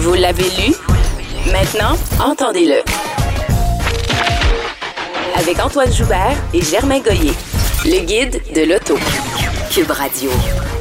Vous l'avez lu? Maintenant, entendez-le. Avec Antoine Joubert et Germain Goyer. Le guide de l'auto. Cube Radio.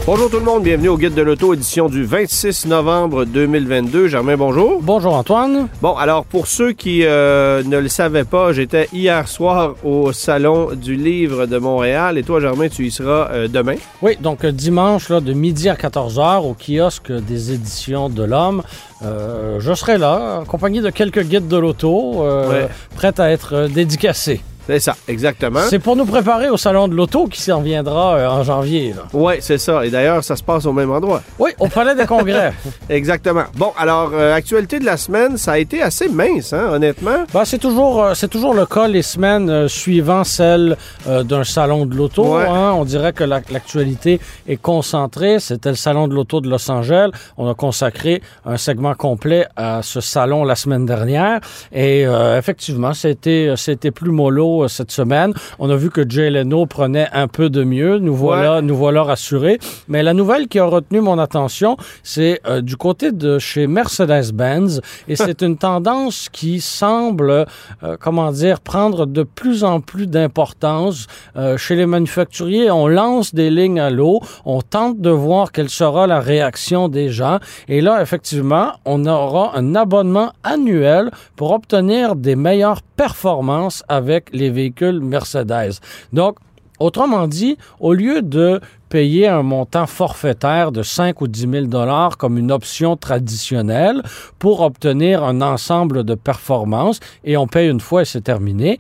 Bonjour tout le monde, bienvenue au Guide de l'Auto, édition du 26 novembre 2022. Germain, bonjour. Bonjour Antoine. Bon, alors pour ceux qui euh, ne le savaient pas, j'étais hier soir au Salon du Livre de Montréal et toi, Germain, tu y seras euh, demain. Oui, donc euh, dimanche, là, de midi à 14h, au kiosque des éditions de l'Homme. Euh, je serai là, accompagné de quelques guides de l'auto, euh, Ouais. prêts à être dédicacés. C'est ça, exactement. C'est pour nous préparer au Salon de l'Auto qui s'en viendra euh, en janvier. Oui, c'est ça. Et d'ailleurs, ça se passe au même endroit. Oui, au Palais des Congrès. Exactement. Bon, alors, euh, actualité de la semaine, ça a été assez mince, hein, honnêtement. Ben, c'est toujours, euh, c'est toujours le cas les semaines euh, suivant celle d'un salon de l'auto. Ouais. hein. On dirait que la- l'actualité est concentrée. C'était le salon de l'auto de Los Angeles. On a consacré un segment complet à ce salon la semaine dernière. Et effectivement, c'était, c'était plus mollo euh, cette semaine. On a vu que Jay Leno prenait un peu de mieux. Nous voilà, nous voilà rassurés. Mais la nouvelle qui a retenu mon attention, c'est euh, du côté de chez Mercedes-Benz. Et c'est une tendance qui semble, euh, comment dire, prendre de plus en plus d'importance euh, chez les manufacturiers. On lance des lignes à l'eau. On tente de voir quelle sera la réaction des gens. Et là, effectivement, on aura un abonnement annuel pour obtenir des meilleures performances avec les véhicules Mercedes. Donc, Autrement dit, au lieu de payer un montant forfaitaire de 5 ou 10 000 dollars comme une option traditionnelle pour obtenir un ensemble de performances et on paye une fois et c'est terminé.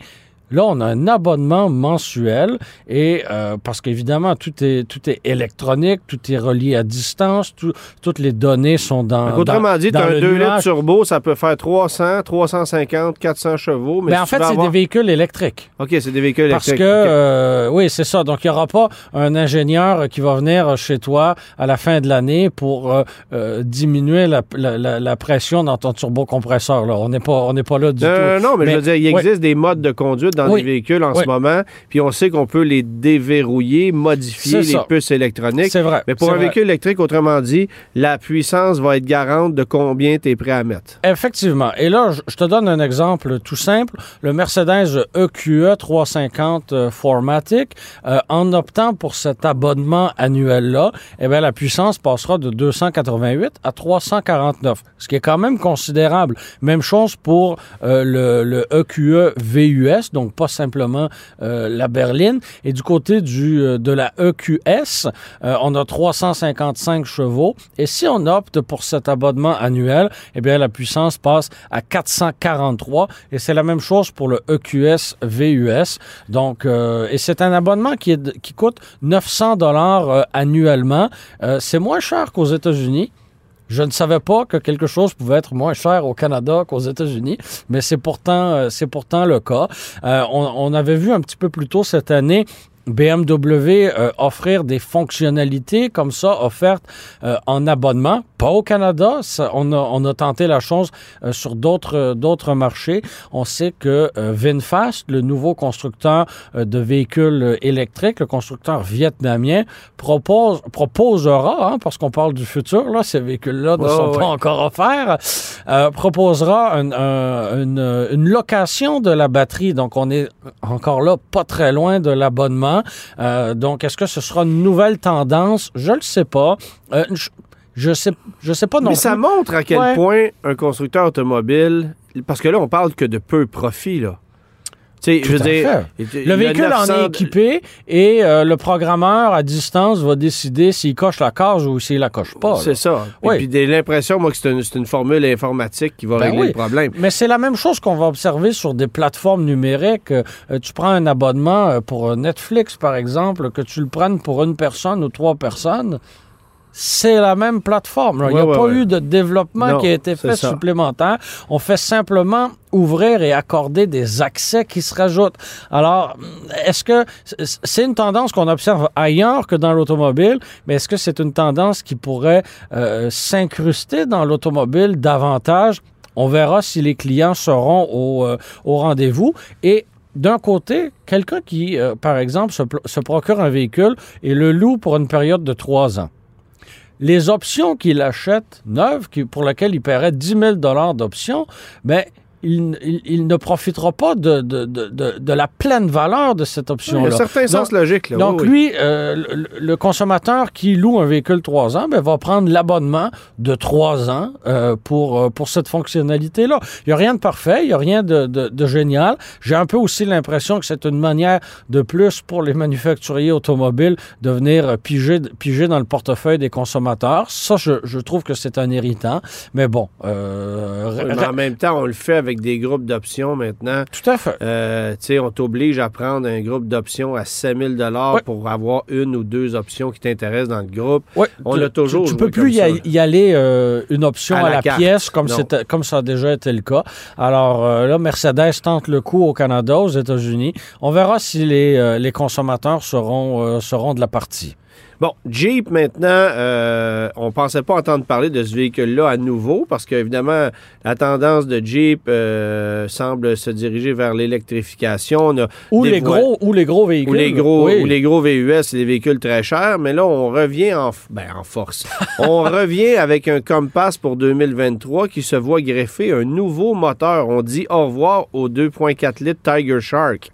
Là, on a un abonnement mensuel et euh, parce qu'évidemment, tout est, tout est électronique, tout est relié à distance, tout- toutes les données sont dans. Donc, autrement dans- dit, dans as un le 2 litres turbo, ça peut faire 300, 350, 400 chevaux. Mais si en fait, c'est avoir- des véhicules électriques. OK, c'est des véhicules Parce électriques. que, OK. euh, oui, c'est ça. Donc, il n'y aura pas un ingénieur qui va venir chez toi à la fin de l'année pour euh, euh, diminuer la, la- la- la pression dans ton turbocompresseur. Là. On n'est pas, on n'est pas là du Euh, tout. non, mais, je veux dire, il oui. existe des modes de conduite dans Oui. les véhicules en Oui. ce moment, puis on sait qu'on peut les déverrouiller, modifier les puces électroniques. C'est vrai. Mais pour un vrai. véhicule électrique, autrement dit, la puissance va être garante de combien tu es prêt à mettre. Effectivement. Et là, je- te donne un exemple tout simple. Le Mercedes E EQE 350 euh, 4MATIC, euh, en optant pour cet abonnement annuel-là, eh bien, la puissance passera de 288 à 349, ce qui est quand même considérable. Même chose pour euh, le, le EQE VUS, donc pas simplement euh, la berline. Et du côté euh, de la EQS, euh, on a 355 chevaux. Et si on opte pour cet abonnement annuel, eh bien, la puissance passe à 443. Et c'est la même chose pour le EQS VUS. Donc, et c'est un abonnement qui, qui coûte 900 dollars annuellement. C'est moins cher qu'aux États-Unis. Je ne savais pas que quelque chose pouvait être moins cher au Canada qu'aux États-Unis, mais c'est pourtant, euh, c'est pourtant le cas. Euh, on, on avait vu un petit peu plus tôt cette année BMW euh, offrir des fonctionnalités comme ça offertes euh, en abonnement, pas au Canada. Ça, on, a, on a tenté la chose euh, sur d'autres euh, d'autres marchés. On sait que euh, VinFast, le nouveau constructeur euh, de véhicules électriques, le constructeur vietnamien, propose proposera, hein, parce qu'on parle du futur, là, ces véhicules-là ne sont ouais. pas encore offerts, euh, proposera un- un- une, une location de la batterie. Donc, on est encore là pas très loin de l'abonnement. Euh, donc, est-ce que ce sera une nouvelle tendance? Je le sais pas. Euh, je, je sais, je sais pas non Mais ça plus. montre à quel Ouais. point un constructeur automobile, parce que là, on parle que de peu profit, là. Tu sais, je veux dire, Le véhicule en 900 est équipé et euh, le programmeur à distance va décider s'il coche la case ou s'il la coche pas. C'est ça. Oui. Et puis j'ai l'impression, moi, que c'est une, c'est une formule informatique qui va Ben régler oui. le problème. Mais c'est la même chose qu'on va observer sur des plateformes numériques. Euh, tu prends un abonnement euh, pour Netflix, par exemple, que tu le prennes pour une personne ou trois personnes. C'est la même plateforme. Il n'y a Ouais, pas ouais. eu de développement Non, qui a été fait supplémentaire. On fait simplement ouvrir et accorder des accès qui se rajoutent. Alors, est-ce que c'est une tendance qu'on observe ailleurs que dans l'automobile, mais est-ce que c'est une tendance qui pourrait euh, s'incruster dans l'automobile davantage? On verra si les clients seront au, euh, au rendez-vous. Et d'un côté, quelqu'un qui, euh, par exemple, se, pl- se procure un véhicule et le loue pour une période de trois ans. Les options qu'il achète neuves, pour lesquelles il paierait 10 000 d'options, ben, il, il- il ne profitera pas de, de, de, de- la pleine valeur de cette Il y option-là. a un certain sens Donc- logique. Là. donc, oui, oui. lui, euh, le, le consommateur qui loue un véhicule 3 ans, ben, va prendre l'abonnement de 3 ans euh, pour, euh, pour cette fonctionnalité-là. Il n'y a rien de parfait, il n'y a rien de, génial. J'ai un peu aussi l'impression que c'est une manière de plus pour les manufacturiers automobiles de venir piger, piger dans le portefeuille des consommateurs. Ça, je, je trouve que c'est un irritant. Mais bon, euh, mais en même temps, on le fait avec des groupes d'options maintenant. tout à fait. Euh, tu sais, on t'oblige à prendre un groupe d'options à 7000 dollars pour avoir une ou deux options qui t'intéressent dans le groupe. Ouais, On tu- l'a toujours Tu, tu peux plus y, a- aller euh, une option À à, la pièce comme, comme ça a déjà été le cas. Alors euh, là, Mercedes tente le coup au Canada, aux États-Unis. On verra si les, les consommateurs seront, seront de la partie. Bon, Jeep, maintenant, euh, on pensait pas entendre parler de ce véhicule-là à nouveau parce qu'évidemment, la tendance de Jeep euh, semble se diriger vers l'électrification. Ou les, gros, ou les gros véhicules. Ou les gros, Oui. ou les gros VUS, c'est des véhicules très chers, mais là, on revient en, ben, en force. on revient avec un Compass pour 2023 qui se voit greffer un nouveau moteur. On dit au revoir au 2.4 litres Tiger Shark.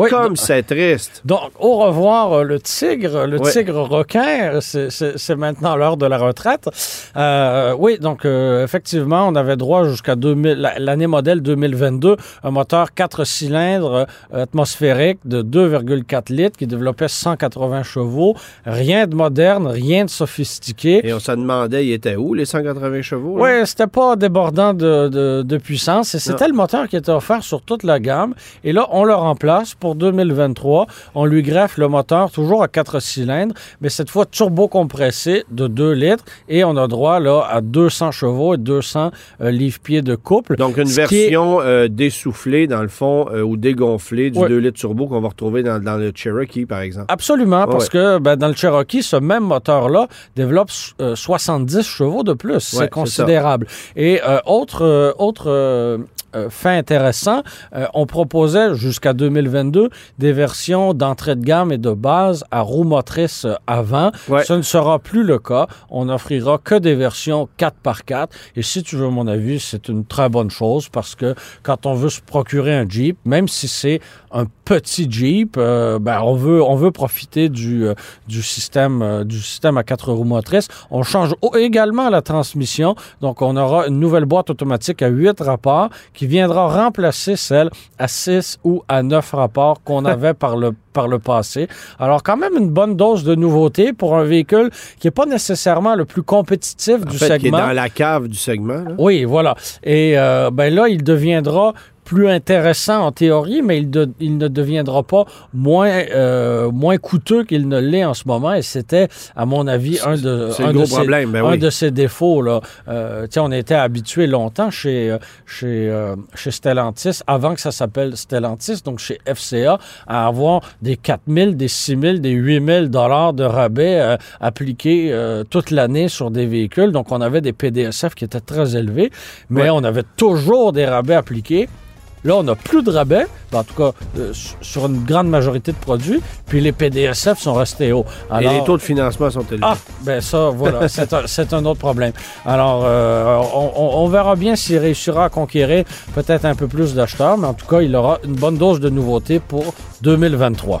Oui, Comme c'est triste. Donc, au revoir, euh, le tigre, le tigre requin, c'est- maintenant l'heure de la retraite. Euh, oui, donc, euh, effectivement, on avait droit jusqu'à 2000 la- l'année modèle 2022, un moteur 4 cylindres atmosphérique de 2,4 litres qui développait 180 chevaux. Rien de moderne, rien de sophistiqué. Et on se demandait, il était où, les 180 chevaux? là? Oui, c'était pas débordant de, de- de puissance. C'était le moteur qui était offert sur toute la gamme. Et là, on le remplace pour 2023. On lui greffe le moteur toujours à 4 cylindres, mais cette fois turbo-compressé de 2 litres. Et on a droit là, à 200 chevaux et 200 euh, livres-pieds de couple. Donc, une est- version euh, dessoufflée, dans le fond, euh, ou dégonflée du Ouais. 2 litres turbo qu'on va retrouver dans, dans le Cherokee, par exemple. Absolument, parce Ouais. que ben, dans le Cherokee, ce même moteur-là développe euh, 70 chevaux de plus. Ouais, c'est considérable. Et autre, autre euh, fait intéressant, euh, on proposait jusqu'à 2022 des versions d'entrée de gamme et de base à roue motrice avant. Ouais. Ce ne sera plus le cas. On n'offrira que des versions 4x4. Et si tu veux mon avis, c'est une très bonne chose parce que quand on veut se procurer un Jeep, même si c'est un petit Jeep, euh, ben, on veut on veut profiter du, du système du système à quatre roues motrices. On change également la transmission, donc on aura une nouvelle boîte automatique à 8 rapports qui viendra remplacer celle à 6 ou à 9 rapports qu'on avait par le par le passé. Alors quand même une bonne dose de nouveauté pour un véhicule qui n'est pas nécessairement le plus compétitif En du fait, qui est segment. dans la cave du segment. là. Oui, voilà. Et euh, ben là, il deviendra plus intéressant en théorie, mais il, de- il ne deviendra pas moins, euh, moins coûteux qu'il ne l'est en ce moment. Et c'était, à mon avis, un de, un de ses- ben un oui. de ses défauts. Là. Euh, on était habitué longtemps chez, chez, euh, chez Stellantis, avant que ça s'appelle Stellantis, donc chez FCA, à avoir des 4 000, des 6 000, des 8 000 dollars de rabais euh, appliqués euh, toute l'année sur des véhicules. Donc, on avait des PDSF qui étaient très élevés, mais Ouais. on avait toujours des rabais appliqués. Là, on n'a plus de rabais, ben, en tout cas euh, sur- une grande majorité de produits, puis les PDSF sont restés hauts. Et les taux de financement sont élevés. Ah, ben ça, voilà, c'est un, autre problème. Alors, euh, on, on- on verra bien s'il réussira à conquérir peut-être un peu plus d'acheteurs, mais en tout cas, il aura une bonne dose de nouveautés pour 2023.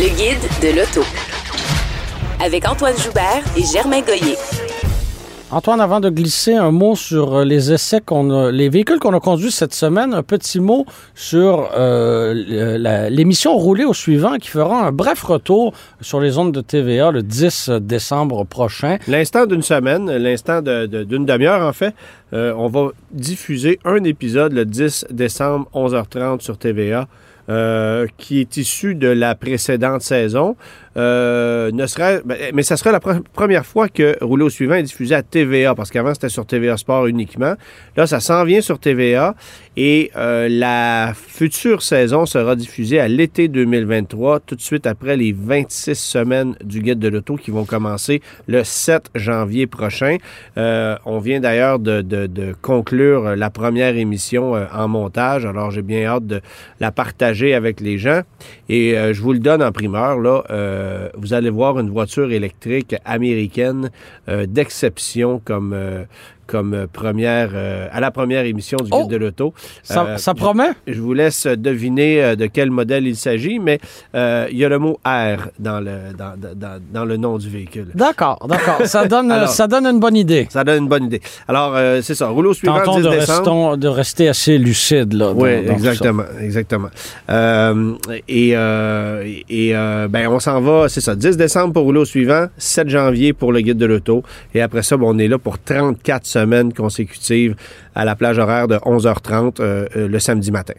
Le guide de l'auto. Avec Antoine Joubert et Germain Goyer. Antoine, avant de glisser un mot sur euh, les essais qu'on a, les véhicules qu'on a conduits cette semaine, un petit mot sur euh, l'émission roulée au suivant qui fera un bref retour sur les ondes de TVA le 10 décembre prochain. L'instant d'une semaine, l'instant de- de- d'une demi-heure en fait, euh, on va diffuser un épisode le 10 décembre 11h30 sur TVA. Euh, qui est issu de la précédente saison. Euh, serait, ben, mais ça sera la pre- première fois que Rouleau au suivant est diffusé à TVA, parce qu'avant c'était sur TVA Sport uniquement. Là, ça s'en vient sur TVA et euh, la future saison sera diffusée à l'été 2023, tout de suite après les 26 semaines du Guide de l'Auto qui vont commencer le 7 janvier prochain. Euh, on vient d'ailleurs de, de- conclure la première émission en montage, alors j'ai bien hâte de la partager avec les gens. Et je vous le donne en primeur, là, euh, vous allez voir une voiture électrique américaine euh, d'exception comme, euh, comme euh, première, euh, à la première émission du Guide Oh! de l'Auto. Ça, Euh, ça promet? je vous laisse deviner de quel modèle il s'agit, mais il y a le mot R dans le, dans, dans- dans le nom du véhicule. D'accord, d'accord. Ça donne, Alors- ça donne une bonne idée. Ça donne une bonne idée. Alors, c'est ça. Rouleau suivant, Tentons 10 de, décembre. restons- de rester assez lucide là. Oui, exactement, exactement. Et et ben on s'en va, c'est ça, 10 décembre pour rouler au suivant, 7 janvier pour le guide de l'auto, et après ça, ben, on est là pour 34 semaines consécutives à la plage horaire de 11h30 euh, euh, le samedi matin.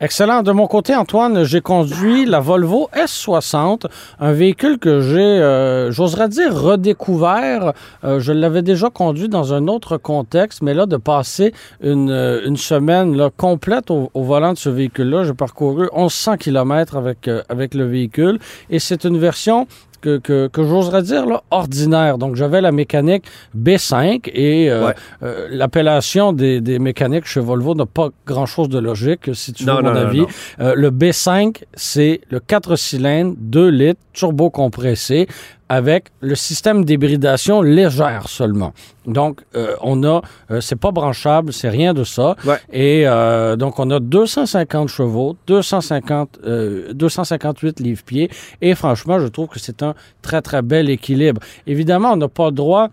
Excellent. De mon côté, Antoine, j'ai conduit la Volvo S60, un véhicule que j'ai, euh, j'oserais dire, redécouvert. Je l'avais déjà conduit dans un autre contexte, mais là, de passer une, semaine complète au, volant de ce véhicule-là, j'ai parcouru 1100 km avec, avec le véhicule et c'est une version que, que, que j'oserais dire là, ordinaire. Donc, j'avais la mécanique B5 et euh, Ouais. euh, l'appellation des, des mécaniques chez Volvo n'a pas grand-chose de logique, si tu veux Non, mon non, avis. Euh, le B5, c'est le 4 cylindres, 2 litres, turbo compressé, avec le système d'hybridation légère seulement. Donc, euh, on a, euh, c'est pas branchable, c'est rien de ça. Ouais. Et euh, donc, on a 250 chevaux, 250, euh, 258 livres-pieds. Et franchement, je trouve que c'est un très, très bel équilibre. Évidemment, on n'a pas le droit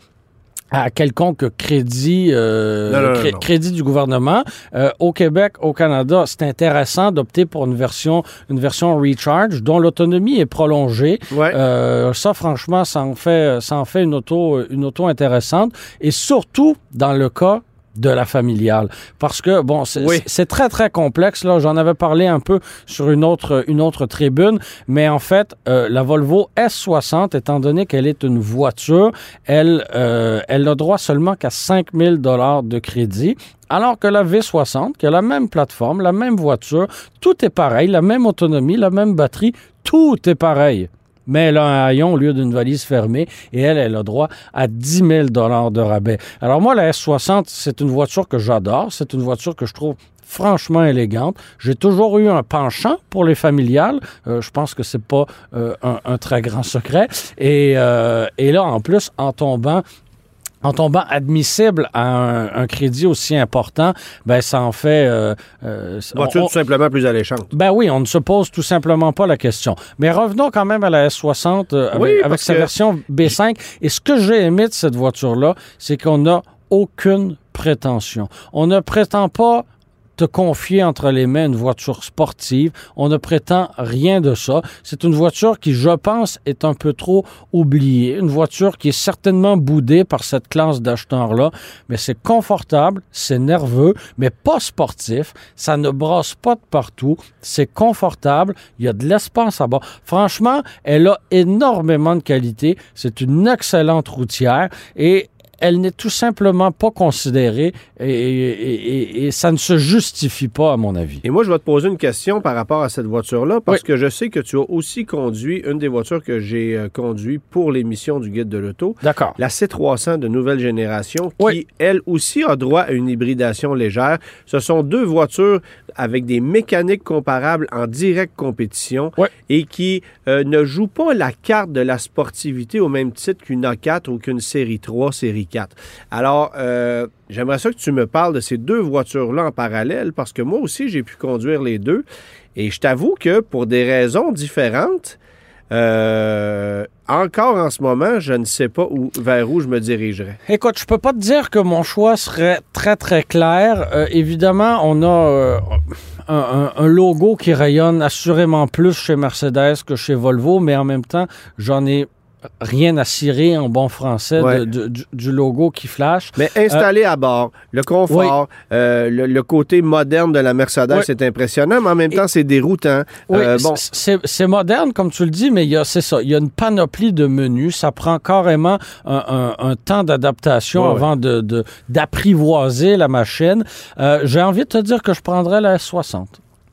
à quelconque crédit, euh, Non, non, non, cré- non. crédit du gouvernement. Euh, au Québec, au Canada, c'est intéressant d'opter pour une version, une version recharge dont l'autonomie est prolongée. Ouais. Euh, ça, franchement, ça en fait, ça en fait une auto, une auto intéressante. Et surtout dans le cas de la familiale. Parce que, bon, c'est Oui. très, très complexe. Là, J'en avais parlé un peu sur une autre, une autre tribune. Mais en fait, euh, la Volvo S60, étant donné qu'elle est une voiture, elle, euh, elle a droit seulement qu'à 5000 dollars de crédit. Alors que la V60, qui a la même plateforme, la même voiture, tout est pareil, la même autonomie, la même batterie, tout est pareil. Mais elle a un haillon au lieu d'une valise fermée et elle, elle a droit à 10 000 de rabais. Alors moi, la S60, c'est une voiture que j'adore. C'est une voiture que je trouve franchement élégante. J'ai toujours eu un penchant pour les familiales. Euh, je pense que c'est pas euh, un, très grand secret. Et, euh, et là, en plus, en tombant en tombant admissible à un, un crédit aussi important, ben ça en fait. euh, euh, Voiture on- tout simplement plus alléchante. ben oui, on ne se pose tout simplement pas la question. Mais revenons quand même à la S60 euh, avec, Oui, avec sa version B5. Et ce que j'ai aimé de cette voiture-là, c'est qu'on n'a aucune prétention. On ne prétend pas te confier entre les mains une voiture sportive. On ne prétend rien de ça. C'est une voiture qui, je pense, est un peu trop oubliée. Une voiture qui est certainement boudée par cette classe d'acheteurs-là. Mais c'est confortable, c'est nerveux, mais pas sportif. Ça ne brasse pas de partout. C'est confortable. Il y a de l'espace à bord. Franchement, elle a énormément de qualité. C'est une excellente routière et elle n'est tout simplement pas considérée et, et- et- et ça ne se justifie pas, à mon avis. Et moi, je vais te poser une question par rapport à cette voiture-là, parce que je sais que tu as aussi conduit une des voitures que j'ai euh, conduit pour l'émission du Guide de l'Auto, D'accord. la C300 de nouvelle génération, qui, Oui. elle aussi, a droit à une hybridation légère. Ce sont deux voitures avec des mécaniques comparables en directe compétition Ouais. et qui euh, ne jouent pas la carte de la sportivité au même titre qu'une A4 ou qu'une série 3, série 4. Alors, euh, j'aimerais ça que tu me parles de ces deux voitures-là en parallèle parce que moi aussi, j'ai pu conduire les deux et je t'avoue que pour des raisons différentes, Euh, encore en ce moment, je ne sais pas où, vers où je me dirigerais. Écoute, je peux pas te dire que mon choix serait très, très clair. Euh, évidemment, on a euh, un, logo qui rayonne assurément plus chez Mercedes que chez Volvo, mais en même temps, j'en ai rien à cirer en bon français de- Ouais. de- du, du logo qui flash. Mais installé à bord, le confort, euh, le, le côté moderne de la Mercedes, Oui. c'est impressionnant, mais en même temps, c'est déroutant. Oui, Euh, bon, c'est moderne, comme tu le dis, mais il y a, c'est ça, il y a une panoplie de menus. Ça prend carrément un, un- un temps d'adaptation Ouais, avant de, de- d'apprivoiser la machine. Euh, j'ai envie de te dire que je prendrais la S60.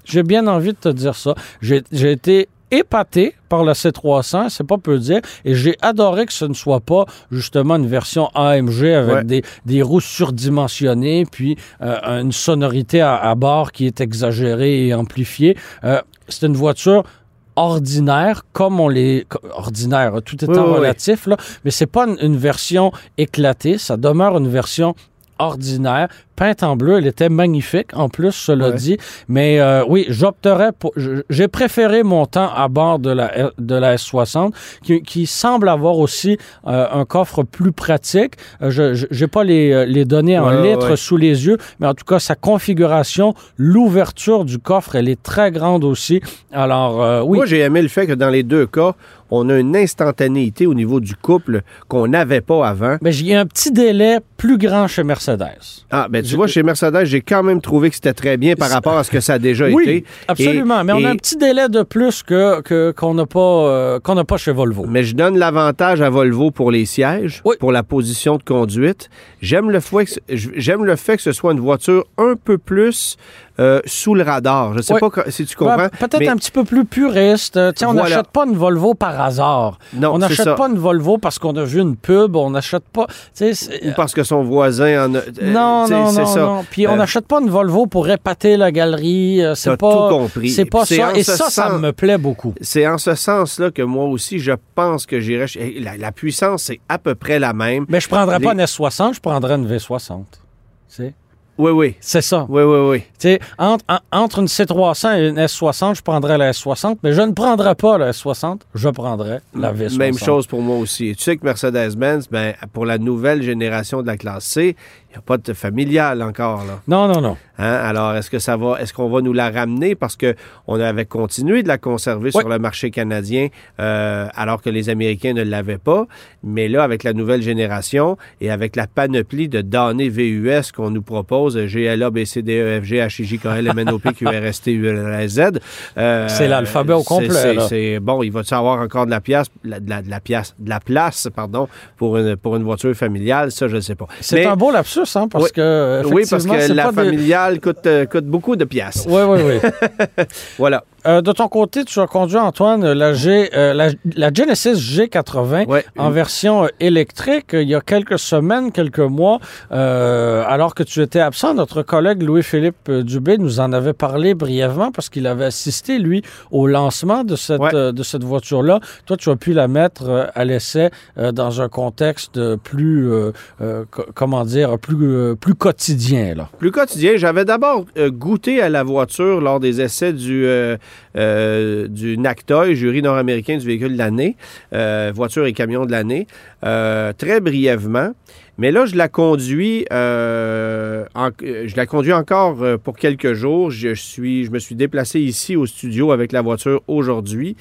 J'ai bien envie de te dire ça. J'ai été épaté par la C300, c'est pas peu dire, et j'ai adoré que ce ne soit pas justement une version AMG avec Ouais. des, des roues surdimensionnées, puis euh, une sonorité à, à bord qui est exagérée et amplifiée. Euh, c'est une voiture ordinaire, comme on les... Ordinaire, tout étant Oui, oui, oui. relatif, là, mais c'est pas une, une version éclatée, ça demeure une version ordinaire, peinte en bleu, elle était magnifique en plus, cela Ouais. dit, mais euh, oui, j'opterais pour... J'ai préféré mon temps à bord de la, de la S60, qui, qui semble avoir aussi euh, un coffre plus pratique. Euh, je n'ai pas les, les données en ouais, litres ouais. sous les yeux, mais en tout cas, sa configuration, l'ouverture du coffre, elle est très grande aussi. Alors, euh, oui. Moi, j'ai aimé le fait que dans les deux cas, on a une instantanéité au niveau du couple qu'on n'avait pas avant. Mais j'ai un petit délai plus grand chez Mercedes. Ah, ben tu Je- vois, chez Mercedes, j'ai quand même trouvé que c'était très bien par rapport à ce que ça a déjà Oui, été. absolument. Et- mais on a un petit délai de plus que que- qu'on n'a pas, euh, qu'on n'a pas chez Volvo. Mais je donne l'avantage à Volvo pour les sièges, Oui. pour la position de conduite. J'aime le, fait que ce- j'aime le fait que ce soit une voiture un peu plus euh, sous le radar. Je sais Oui. pas si tu comprends. Peut-être mais- un petit peu plus puriste. Euh, Tiens, on Voilà. n'achète pas une Volvo par hasard. Non, on n'achète pas une Volvo parce qu'on a vu une pub. On n'achète pas. sais, Ou parce que son voisin en a. euh, Non, sais, non, c'est non, ça. non. Puis on n'achète pas une Volvo pour épater la galerie. C'est pas. tout compris. C'est pas ça. Et ça, ça me plaît beaucoup. C'est en ce sens-là que moi aussi, je pense que j'irais. chez- La, la puissance, c'est à peu près la même. Mais je prendrais pas une S60, je prendrais une V60. Tu sais, Oui, oui. C'est ça. Oui, oui, oui. Tu sais, entre, en- entre une C300 et une S60, je prendrais la S60, mais je ne prendrais pas la S60, je prendrais la V60. Même chose pour moi aussi. Tu sais que Mercedes-Benz, ben, pour la nouvelle génération de la classe C, n'y a pas de familial encore. Là. Non, non, non. Hein? Alors, est-ce que ça va, est-ce qu'on va nous la ramener? Parce que on avait continué de la conserver Oui. sur le marché canadien euh, alors que les Américains ne l'avaient pas, mais là avec la nouvelle génération et avec la panoplie de données VUS qu'on nous propose GLA, BCDE, FG, HIJ, KL, MNOP, QRST, URZ. euh, C'est l'alphabet au complet, c'est- bon, il va-tu avoir encore de la la- de la, de la place, de la place, pardon, pour une pour une voiture familiale, ça je ne sais pas. C'est un beau lapsus, hein, parce Oui. que. oui, parce que la des- familiale coûte, euh, coûte beaucoup de pièces. Oui, oui, oui. Voilà. Euh, de ton côté, tu as conduit, Antoine, la, G, euh, la, la Genesis G80 Ouais. en version euh, électrique il y a quelques semaines, quelques mois, euh, alors que tu étais absent. Notre collègue Louis-Philippe Dubé nous en avait parlé brièvement parce qu'il avait assisté, lui, au lancement de cette, Ouais. de cette voiture-là. Toi, tu as pu la mettre à l'essai dans un contexte plus, co- comment dire, plus, plus quotidien. Là. Plus quotidien, j'avais d'abord goûté à la voiture lors des essais du, euh, du NACTOY, jury nord-américain du véhicule de l'année, euh, voiture et camion de l'année, euh, très brièvement. Mais là, je la conduis, je la conduis encore pour quelques jours. Je me suis déplacé ici au studio avec la voiture aujourd'hui.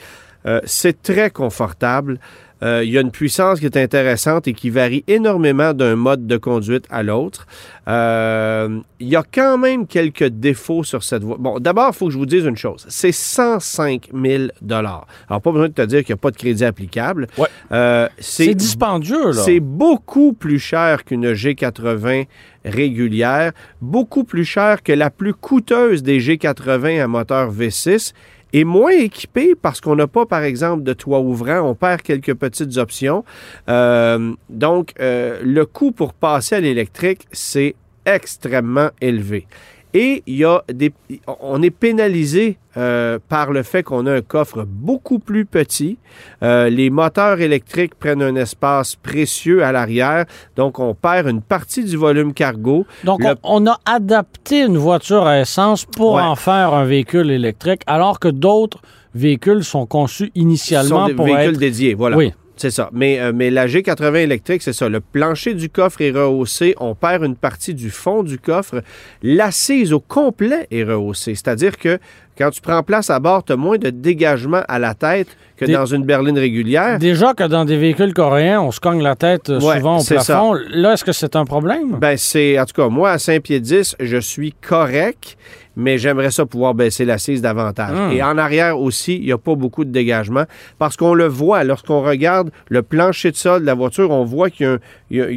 C'est très confortable. Euh, il y a une puissance qui est intéressante et qui varie énormément d'un mode de conduite à l'autre. Euh, il y a quand même quelques défauts sur cette voie. Bon, d'abord, il faut que je vous dise une chose. C'est 105 000 Alors, pas besoin de te dire qu'il n'y a pas de crédit applicable. Ouais. Euh, C'est dispendieux, là. c'est beaucoup plus cher qu'une G80 régulière, beaucoup plus cher que la plus coûteuse des G80 à moteur V6 et moins équipé parce qu'on n'a pas, par exemple, de toit ouvrant. On perd quelques petites options. Euh, donc, euh, le coût pour passer à l'électrique, c'est extrêmement élevé. Et il y a des, on est pénalisé euh, par le fait qu'on a un coffre beaucoup plus petit. Euh, les moteurs électriques prennent un espace précieux à l'arrière, donc on perd une partie du volume cargo. Donc, Le- on, on a adapté une voiture à essence pour Ouais. en faire un véhicule électrique, alors que d'autres véhicules sont conçus sont initialement des pour véhicules être... dédiés, voilà. Oui. C'est ça. Mais, euh, mais la G80 électrique, c'est ça. Le plancher du coffre est rehaussé. On perd une partie du fond du coffre. L'assise au complet est rehaussée. C'est-à-dire que quand tu prends place à bord, tu as moins de dégagement à la tête que dans une berline régulière. Déjà que dans des véhicules coréens, on se cogne la tête euh, Ouais, souvent au ça. plafond. Là, est-ce que c'est un problème? Ben, c'est, en tout cas, moi, à 5 pieds 10, je suis correct, mais j'aimerais ça pouvoir baisser l'assise davantage. Hum. Et en arrière aussi, il n'y a pas beaucoup de dégagement parce qu'on le voit lorsqu'on regarde le plancher de sol de la voiture, on voit qu'il y a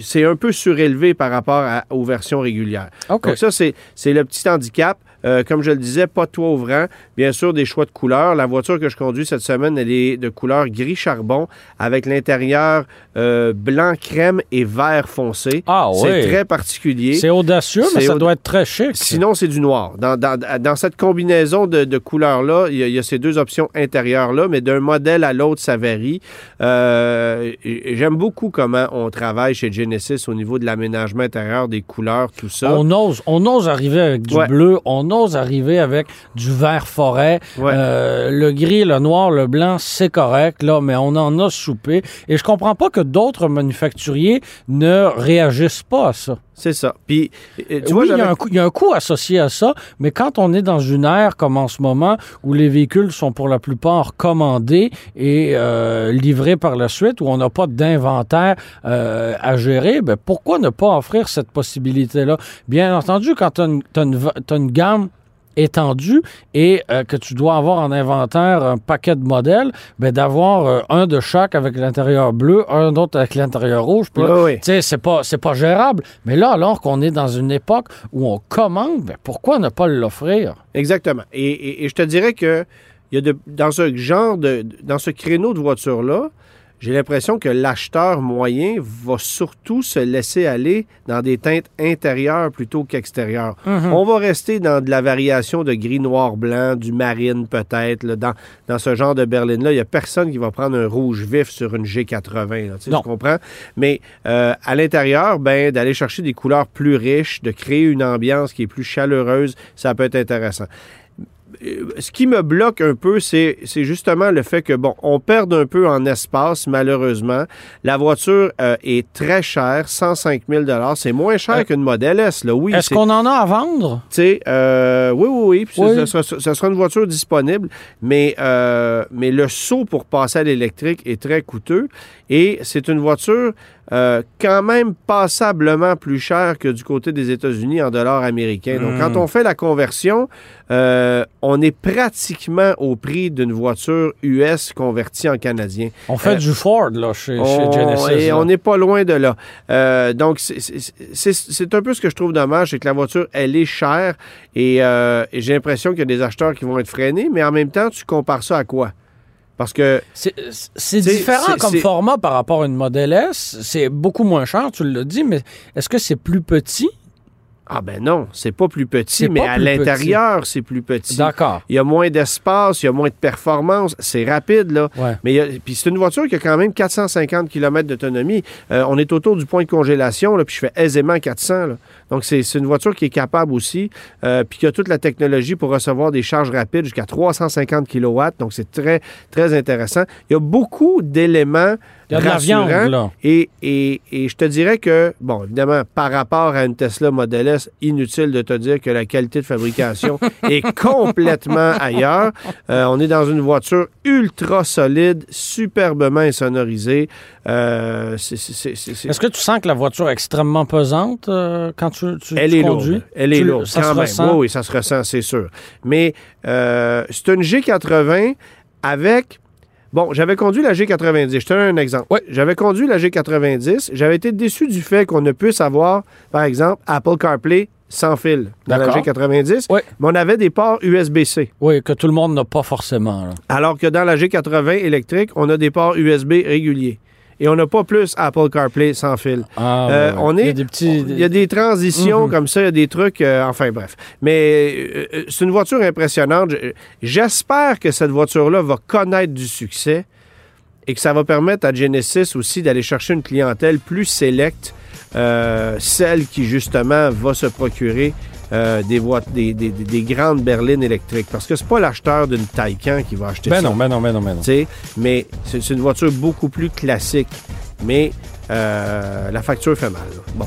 c'est un peu surélevé par rapport à- aux versions régulières. OK. Donc ça, c'est le petit handicap. Euh, comme je le disais, pas de toit ouvrant. Bien sûr, des choix de couleurs. La voiture que je conduis cette semaine, elle est de couleur gris charbon avec l'intérieur euh, blanc crème et vert foncé. Ah C'est oui. très particulier. C'est audacieux, mais C'est ça aud- doit être très chic. Sinon, c'est du noir. Dans, dans- dans cette combinaison de, de couleurs-là, il y, a- il y a ces deux options intérieures-là, mais d'un modèle à l'autre, ça varie. Euh, J'aime beaucoup comment on travaille chez Genesis au niveau de l'aménagement intérieur, des couleurs, tout ça. On ose, on ose arriver avec du Ouais. bleu, on ose arriver avec du vert forêt. Ouais. Euh, le gris, le noir, le blanc, c'est correct, là, mais on en a soupé. Et je comprends pas que d'autres manufacturiers ne réagissent pas à ça. C'est ça. Puis, tu vois, oui, il y, a un coût- il y a un coût associé à ça, mais quand on est dans une ère comme en ce moment, où les véhicules sont pour la plupart commandés et euh, livrés par la suite, où on n'a pas d'inventaire euh, à gérer, ben pourquoi ne pas offrir cette possibilité-là? Bien entendu, quand tu as, une gamme étendue et euh, que tu dois avoir en inventaire un paquet de modèles, ben d'avoir euh, un de chaque avec l'intérieur bleu, un d'autre avec l'intérieur rouge. puis là, Oui, oui. tu sais, c'est pas, gérable. Mais là, alors qu'on est dans une époque où on commande, ben pourquoi ne pas l'offrir? Exactement. Et, et- et je te dirais que il y a de- dans ce genre de, dans ce créneau de voiture-là, j'ai l'impression que l'acheteur moyen va surtout se laisser aller dans des teintes intérieures plutôt qu'extérieures. On va rester dans de la variation de gris, noir, blanc, du marine peut-être. Dans, dans ce genre de berline-là, il n'y a personne qui va prendre un rouge vif sur une G80. là. Tu sais, comprends? Mais euh, à l'intérieur, ben, d'aller chercher des couleurs plus riches, de créer une ambiance qui est plus chaleureuse, ça peut être intéressant ce qui me bloque un peu, c'est justement le fait que, bon, on perd un peu en espace, malheureusement. La voiture euh, est très chère, 105 000 C'est moins cher Euh, qu'une Model S, là. Oui, Est-ce qu'on en a à vendre? tu sais, euh, oui, oui, oui. Oui. Ce, sera, ce sera une voiture disponible, mais, euh, mais le saut pour passer à l'électrique est très coûteux et c'est une voiture euh, quand même passablement plus chère que du côté des États-Unis en dollars américains. Donc, quand on fait la conversion, euh, on est pratiquement au prix d'une voiture US convertie en canadien. On fait Euh, du Ford, là, chez, Genesis. et là. on n'est pas loin de là. Euh, donc, c'est- un peu ce que je trouve dommage, c'est que la voiture, elle est chère et, euh, et j'ai l'impression qu'il y a des acheteurs qui vont être freinés, mais en même temps, tu compares ça à quoi? Parce que C'est différent comme format par rapport à une Model S. C'est beaucoup moins cher, tu l'as dit, mais est-ce que c'est plus petit? Ah ben non, c'est pas plus petit, mais à l'intérieur, c'est plus petit. D'accord. Il y a moins d'espace, il y a moins de performance, c'est rapide, là. Ouais. Mais il y a- puis c'est une voiture qui a quand même 450 km d'autonomie. Euh, on est autour du point de congélation, là, puis je fais aisément 400. là. Donc c'est une voiture qui est capable aussi, euh, puis qui a toute la technologie pour recevoir des charges rapides jusqu'à 350 kW. Donc c'est très, très intéressant. Il y a beaucoup d'éléments rassurants. viande, là. Et, et- et je te dirais que, bon, évidemment, par rapport à une Tesla Model S, inutile de te dire que la qualité de fabrication est complètement ailleurs. Euh, on est dans une voiture ultra solide, superbement insonorisée. Euh, c'est- c'est- c'est- c'est- c'est- Est-ce que tu sens que la voiture est extrêmement pesante euh, quand tu, tu, elle tu est conduis? lourde. Elle est lourde, ça quand se même. ressent? Oui, oui, ça se ressent, c'est sûr. Mais euh, c'est une G80 avec... Bon, j'avais conduit la G90. Je te donne un exemple. Oui. J'avais conduit la G90. J'avais été déçu du fait qu'on ne puisse avoir, par exemple, Apple CarPlay sans fil dans la D'accord. G90. Oui. Mais on avait des ports USB-C. Oui, que tout le monde n'a pas forcément. là. Alors que dans la G80 électrique, on a des ports USB réguliers. Et on n'a pas plus Apple CarPlay sans fil. Ah, Euh, ouais, on est, Il y a des petits... il y a des transitions Mhm. comme ça, il y a des trucs, euh, enfin bref. Mais euh, c'est une voiture impressionnante. Je- J'espère que cette voiture-là va connaître du succès et que ça va permettre à Genesis aussi d'aller chercher une clientèle plus sélecte, celle qui justement va se procurer euh, des, des, des- des- des grandes berlines électriques. Parce que c'est pas l'acheteur d'une Taycan qui va acheter Ben ça. non, ben non, ben non, ben non. Mais c'est c'est une voiture beaucoup plus classique. Mais euh, la facture fait mal. là. Bon.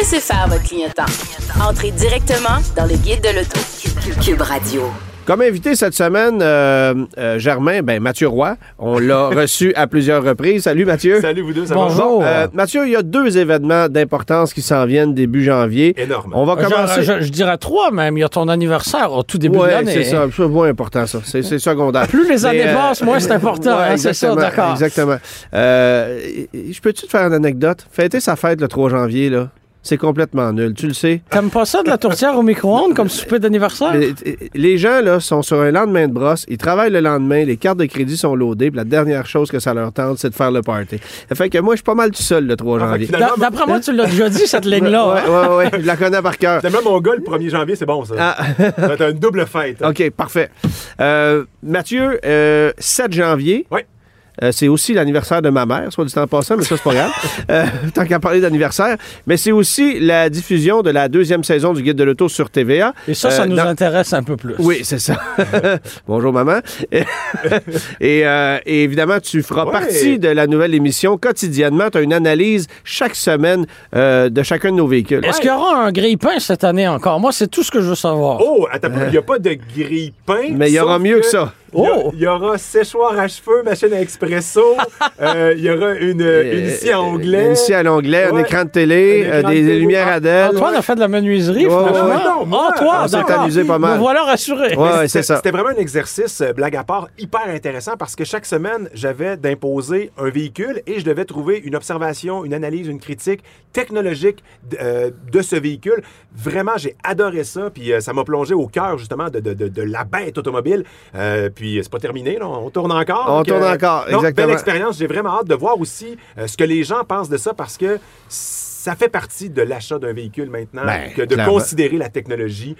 Laissez faire votre clientèle. Entrez directement dans le guide de l'auto. Cube Radio. Comme invité cette semaine, euh, euh, Germain, ben Mathieu Roy, on l'a reçu à plusieurs reprises. Salut Mathieu. Salut vous deux, ça Bonjour. va? Euh, Mathieu, il y a deux événements d'importance qui s'en viennent début janvier. Énorme. On va Genre, commencer. je, je dirais trois même. Il y a ton anniversaire au tout début de l'année. c'est ça. C'est moins important, ça. C'est secondaire. Plus les années euh, passent, moins c'est important. ouais, hein, c'est ça, d'accord. Exactement. Euh, je peux-tu te faire une anecdote? Fêter sa fête le 3 janvier, là, c'est complètement nul. Tu le sais. T'aimes pas ça de la tourtière au micro-ondes comme souper d'anniversaire? Les, les gens, là, sont sur un lendemain de brosse. Ils travaillent le lendemain. Les cartes de crédit sont loadées. Puis la dernière chose que ça leur tente, c'est de faire le party. Ça fait que moi, je suis pas mal tout seul le 3 Ah, janvier. finalement, D'après moi, tu l'as déjà dit, cette ligne-là. Ouais, hein? ouais, ouais, je la connais par cœur. Finalement, mon gars, le 1er janvier, c'est bon, ça. Ah. Ça va être une double fête. OK, parfait. Euh, Mathieu, euh, 7 janvier. Ouais. Euh, c'est aussi l'anniversaire de ma mère, soit du temps passant, mais ça, c'est pas grave. Euh, tant qu'à parler d'anniversaire. Mais c'est aussi la diffusion de la deuxième saison du Guide de l'auto sur TVA. Et ça, ça Euh, nous dans- intéresse un peu plus. Oui, c'est ça. Bonjour, maman. Et, euh, évidemment, tu feras Ouais. partie de la nouvelle émission. Quotidiennement, tu as une analyse chaque semaine euh, de chacun de nos véhicules. Est-ce qu'il y aura un grille-pain cette année encore? Moi, c'est tout ce que je veux savoir. Oh, attends, il n'y a pas de grille-pain. Mais il y aura mieux que ça. Il y a- Oh! il y, aura séchoir à cheveux, machine à expresso. euh, Il y aura une, une scie à onglet. Une scie à l'onglet, un écran de télé, euh, des de télé. lumières Ah, Adèle. Antoine a fait de la menuiserie, Ouais, franchement. ouais, non, moi, ah, toi, on s'est amusé pas mal. Voilà rassuré. Ouais, c'est C'était- ça. C'était vraiment un exercice, euh, blague à part, hyper intéressant parce que chaque semaine, j'avais d'imposer un véhicule et je devais trouver une observation, une analyse, une critique technologique euh, de ce véhicule. Vraiment, j'ai adoré ça. Puis euh, ça m'a plongé au cœur, justement, de, de- de- de la bête automobile. Euh, puis euh, c'est pas terminé, là. On tourne encore. On Donc, tourne euh, encore, non, exactement. Belle expérience. J'ai vraiment hâte de voir aussi euh, ce que les gens pensent de ça parce que ça fait partie de l'achat d'un véhicule maintenant, Ben, que de clairement. considérer la technologie.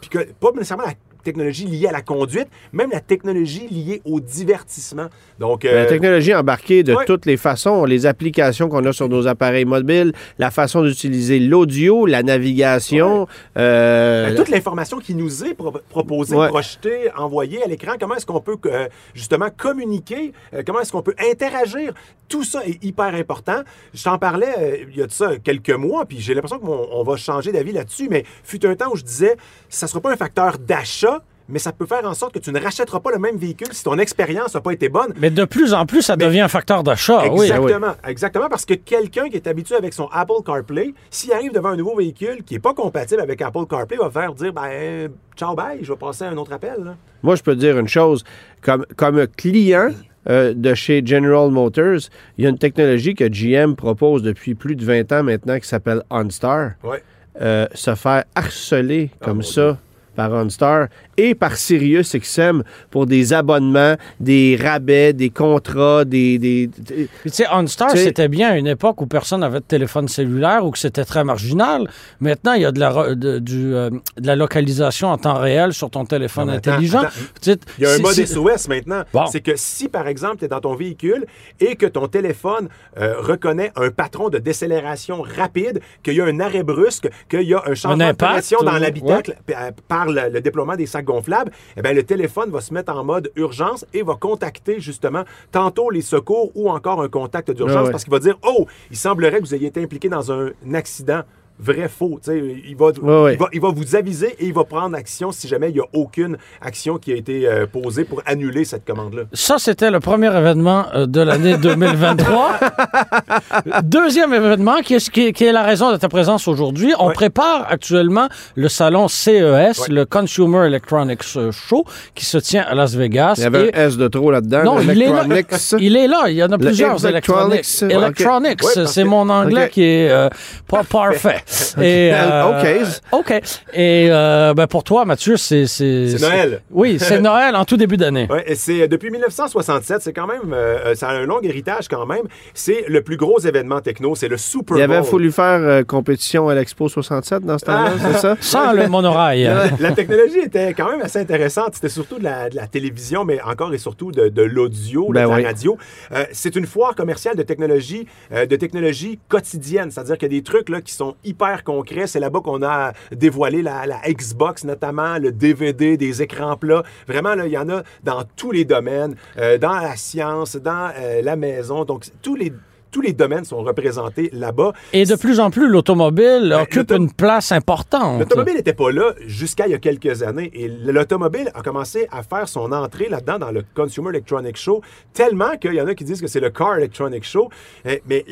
puis que pas nécessairement la technologie liée à la conduite, même la technologie liée au divertissement. Donc, euh, La technologie embarquée de ouais. toutes les façons, les applications qu'on a sur nos appareils mobiles, la façon d'utiliser l'audio, la navigation. euh, ben, toute l'information qui nous est pro- proposée, Ouais. projetée, envoyée à l'écran, comment est-ce qu'on peut euh, justement communiquer, euh, comment est-ce qu'on peut interagir, tout ça est hyper important. Je t'en parlais euh, il y a de ça quelques mois, puis j'ai l'impression qu'on on va changer d'avis là-dessus, mais fut un temps où je disais, ça ne sera pas un facteur d'achat, mais ça peut faire en sorte que tu ne rachèteras pas le même véhicule si ton expérience n'a pas été bonne. Mais de plus en plus, ça devient un facteur d'achat. Ah Oui. Exactement, exactement, parce que quelqu'un qui est habitué avec son Apple CarPlay, s'il arrive devant un nouveau véhicule qui n'est pas compatible avec Apple CarPlay, va faire dire ben ciao bye, je vais passer à un autre appel. là. Moi, je peux te dire une chose. Comme, comme client euh, de chez General Motors, il y a une technologie que GM propose depuis plus de 20 ans maintenant qui s'appelle OnStar. Ouais. Euh, se faire harceler comme mon ça par OnStar et par SiriusXM pour des abonnements, des rabais, des contrats, des... des- des- Puis, tu sais, OnStar, c'était bien à une époque où personne n'avait de téléphone cellulaire ou que c'était très marginal. Maintenant, il y a de la, re- de, du, euh, de la localisation en temps réel sur ton téléphone Non, intelligent. attends. Il y a un mode SOS maintenant. Bon. C'est que si, par exemple, tu es dans ton véhicule et que ton téléphone euh, reconnaît un patron de décélération rapide, qu'il y a un arrêt brusque, qu'il y a un changement de impact, pression dans l'habitacle p- euh, par le, le déploiement des sacs gonflables, eh bien, le téléphone va se mettre en mode urgence et va contacter justement tantôt les secours ou encore un contact d'urgence Ah ouais. parce qu'il va dire Oh, il semblerait que vous ayez été impliqué dans un accident vrai, faux. Tu sais, Il va, il, va, il va vous aviser et il va prendre action si jamais il n'y a aucune action qui a été euh, posée pour annuler cette commande-là. Ça, c'était le premier événement euh, de l'année 2023. Deuxième événement, qui est, qui est- qui est la raison de ta présence aujourd'hui? On prépare actuellement le salon CES, le Consumer Electronics euh, Show, qui se tient à Las Vegas. Il y avait Et- un S de trop là-dedans. Non, il est là. Il est là. Il y en a plusieurs Electronics. Electronics, c'est mon anglais qui est euh, pas parfait. Et, euh, Ok. OK. Et euh, ben pour toi, Mathieu, c'est... C'est Noël. Oui, c'est Noël en tout début d'année. Ouais, et c'est euh, depuis 1967, c'est quand même, euh, euh, ça a un long héritage quand même. C'est le plus gros événement techno, c'est le Super Il avait Bowl. voulu faire euh, compétition à l'Expo 67 dans ce temps-là, c'est ça? Sans le monorail. La technologie était quand même assez intéressante. C'était surtout de la, de la télévision, mais encore et surtout de, de l'audio, Ben de la oui. radio. Euh, c'est une foire commerciale de technologie, euh, de technologie quotidienne. C'est-à-dire qu'il y a des trucs là, qui sont hyper concrets. C'est là-bas qu'on a dévoilé la, la Xbox, notamment le DVD, des écrans plats. Vraiment, là, il y en a dans tous les domaines, euh, dans la science, dans euh, la maison. Donc, tous les, tous les domaines sont représentés là-bas. Et de plus en plus, l'automobile Ben, occupe une place importante. L'automobile n'était pas là jusqu'à il y a quelques années. Et l'automobile a commencé à faire son entrée là-dedans dans le Consumer Electronic Show, tellement qu'il y en a qui disent que c'est le Car Electronic Show. Eh, Mais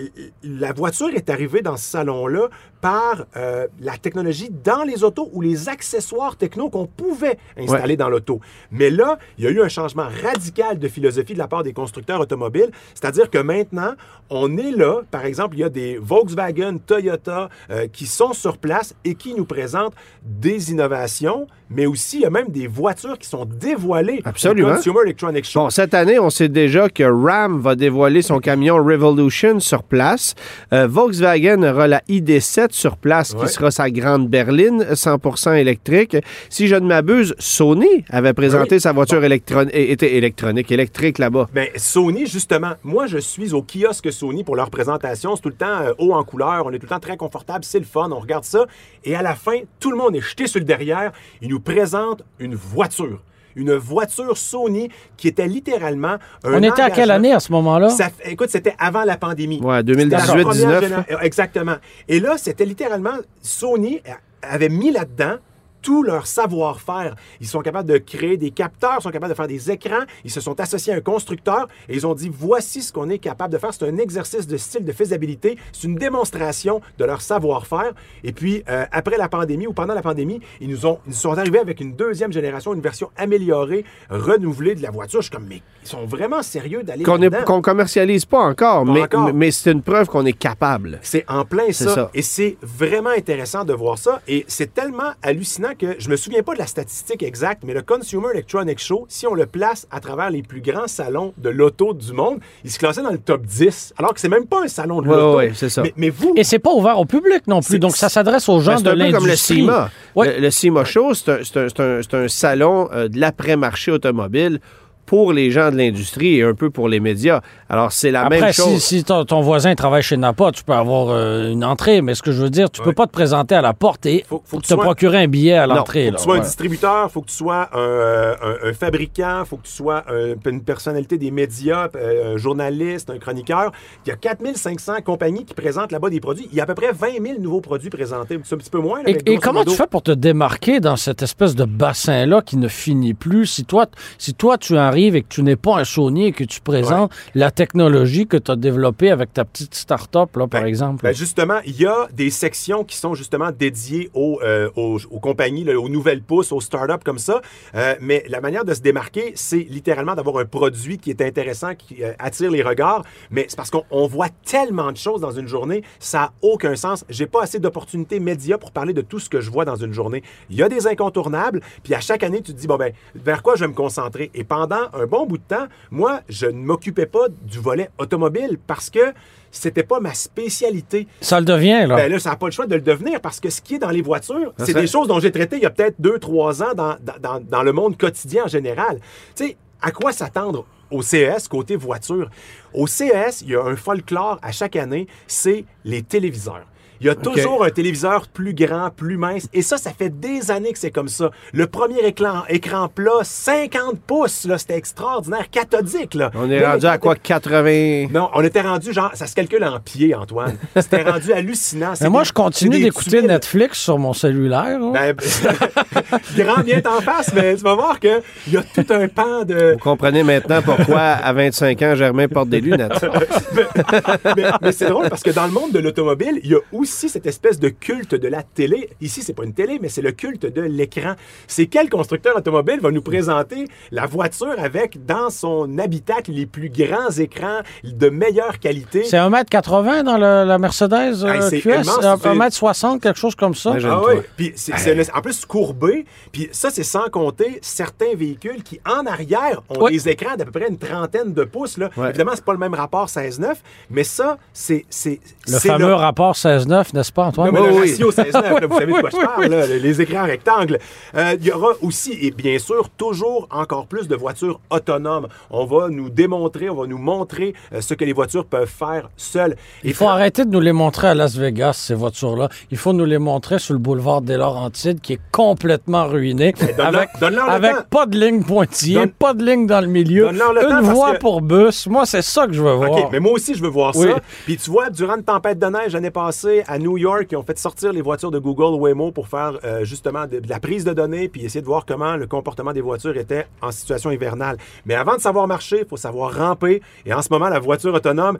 la voiture est arrivée dans ce salon-là par euh, la technologie dans les autos ou les accessoires techno qu'on pouvait installer dans l'auto. Mais là, il y a eu un changement radical de philosophie de la part des constructeurs automobiles. C'est-à-dire que maintenant, on est là, par exemple, il y a des Volkswagen, Toyota euh, qui sont sur place et qui nous présentent des innovations, mais aussi il y a même des voitures qui sont dévoilées Absolument. au Consumer Electronic Show. Bon, cette année, on sait déjà que Ram va dévoiler son camion Revolution sur place. Euh, Volkswagen aura la ID7 sur place, Ouais. qui sera sa grande berline, 100% électrique. Si je ne m'abuse, Sony avait présenté Oui. sa voiture était électronique, électrique là-bas. Ben, Sony, justement, moi, je suis au kiosque Sony pour leur présentation. C'est tout le temps euh, haut en couleur. On est tout le temps très confortable. C'est le fun. On regarde ça. Et à la fin, tout le monde est jeté sur le derrière. Ils nous présentent une voiture. Une voiture Sony qui était littéralement un On était à quelle année à ce moment-là? Ça écoute, c'était avant la pandémie. Ouais, C'était la 2018, première 19. génération- euh, Exactement. Et là, c'était littéralement Sony avait mis là-dedans tout leur savoir-faire. Ils sont capables de créer des capteurs, ils sont capables de faire des écrans. Ils se sont associés à un constructeur et ils ont dit voici ce qu'on est capable de faire. C'est un exercice de style de faisabilité. C'est une démonstration de leur savoir-faire. Et puis, euh, après la pandémie ou pendant la pandémie, ils nous ont ils sont arrivés avec une deuxième génération, une version améliorée, renouvelée de la voiture. Je suis comme, mais ils sont vraiment sérieux d'aller Qu'on qu'on commercialise pas encore, Pas mais, encore. mais c'est une preuve qu'on est capable. C'est en plein ça. ça. Et c'est vraiment intéressant de voir ça. Et c'est tellement hallucinant que je me souviens pas de la statistique exacte, mais le Consumer Electronic Show, si on le place à travers les plus grands salons de l'auto du monde, il se classait dans le top 10. Alors que c'est même pas un salon de l'auto. ouais, c'est ça. Mais, mais vous, Et c'est pas ouvert au public non plus, donc ça s'adresse aux gens Ben, de c'est un peu comme le l'industrie. CIMA. Ouais. Le, le CIMA Show, c'est un, c'est un- c'est un- un salon euh, de l'après-marché automobile pour les gens de l'industrie et un peu pour les médias. Alors, c'est la Après, même si, chose. si ton, ton voisin travaille chez Napa, tu peux avoir euh, une entrée, mais ce que je veux dire, tu peux Ouais. pas te présenter à la porte et Faut- faut que te tu sois- procurer un billet à l'entrée. faut que tu sois un Ouais. distributeur, faut que tu sois un, euh, un- un fabricant, faut que tu sois un- une personnalité des médias, euh, un journaliste, un chroniqueur. Il y a 4500 compagnies qui présentent là-bas des produits. Il y a à peu près 20 000 nouveaux produits présentés. C'est un petit peu moins. là, Et, comment modo. tu fais pour te démarquer dans cette espèce de bassin-là qui ne finit plus? Si toi, si toi tu arrives et que tu n'es pas un Sony et que tu présentes la technologie que tu as développée avec ta petite start-up, là, par Ben, exemple. Ben justement, il y a des sections qui sont justement dédiées aux, euh, aux, aux compagnies, là, aux nouvelles pousses, aux startups comme ça. Euh, mais la manière de se démarquer, c'est littéralement d'avoir un produit qui est intéressant, qui euh, attire les regards. Mais c'est parce qu'on on voit tellement de choses dans une journée, ça n'a aucun sens. J'ai pas assez d'opportunités médias pour parler de tout ce que je vois dans une journée. Il y a des incontournables, puis à chaque année, tu te dis, bon ben, vers quoi je vais me concentrer? Et pendant un bon bout de temps, moi, je ne m'occupais pas du volet automobile parce que c'était pas ma spécialité. Ça le devient, là. Ben là, ça n'a pas le choix de le devenir parce que ce qui est dans les voitures, c'est des choses dont j'ai traité il y a peut-être deux, trois ans dans, dans- dans- dans le monde quotidien en général. Tu sais, à quoi s'attendre au CES côté voiture? Au CES, il y a un folklore à chaque année, c'est les téléviseurs. Il y a toujours un téléviseur plus grand, plus mince. Et ça, ça fait des années que c'est comme ça. Le premier écran, écran plat, 50 pouces, là, c'était extraordinaire, cathodique. Là. On est rendu à quoi? 80... non, on était rendu, genre, ça se calcule en pieds, Antoine. C'était rendu hallucinant. Mais moi, des- je continue d'écouter. Netflix sur mon cellulaire. là. Ben, grand bien t'en face, mais tu vas voir qu'il y a tout un pan de. Vous comprenez maintenant pourquoi, à 25 ans, Germain porte des lunettes. mais mais c'est drôle parce que dans le monde de l'automobile, il y a aussi cette espèce de culte de la télé. Ici, c'est pas une télé, mais c'est le culte de l'écran. C'est quel constructeur automobile va nous présenter la voiture avec, dans son habitacle, les plus grands écrans de meilleure qualité? C'est 1m80 dans le- la Mercedes euh, Hey, c'est QS, immense, euh, c'est- 1m60, quelque chose comme ça? Ah oui, puis c'est une- en plus courbé, puis ça c'est sans compter certains véhicules qui en arrière ont des écrans d'à peu près une trentaine de pouces là. Ouais. Évidemment, c'est pas le même rapport 16-9, mais ça c'est c'est Le fameux le- rapport 16-9, n'est-ce pas, Antoine? Non, mais Oui, le oui. ratio 16-9, là, vous savez de quoi je parle, là, les écrans rectangles. Euh, Il y aura aussi, et bien sûr, toujours encore plus de voitures autonomes. On va nous démontrer, on va nous montrer euh, ce que les voitures peuvent faire seules. Et Il faut arrêter de nous les montrer à Las Vegas, ces voitures-là. Il faut nous les montrer sur le boulevard des Laurentides, qui est complètement ruiné, donne-leur- avec, avec pas de ligne pointillée, Donne- pas de ligne dans le milieu, Donne-leur le temps une voie que- pour bus. Moi, c'est ça que je veux voir. OK, mais moi aussi, je veux voir Oui. ça. Puis tu vois, durant une tempête de neige l'année passée, à New York, ils ont fait sortir les voitures de Google Waymo pour faire euh, justement de, la prise de données puis essayer de voir comment le comportement des voitures était en situation hivernale. Mais avant de savoir marcher, il faut savoir ramper. Et en ce moment, la voiture autonome...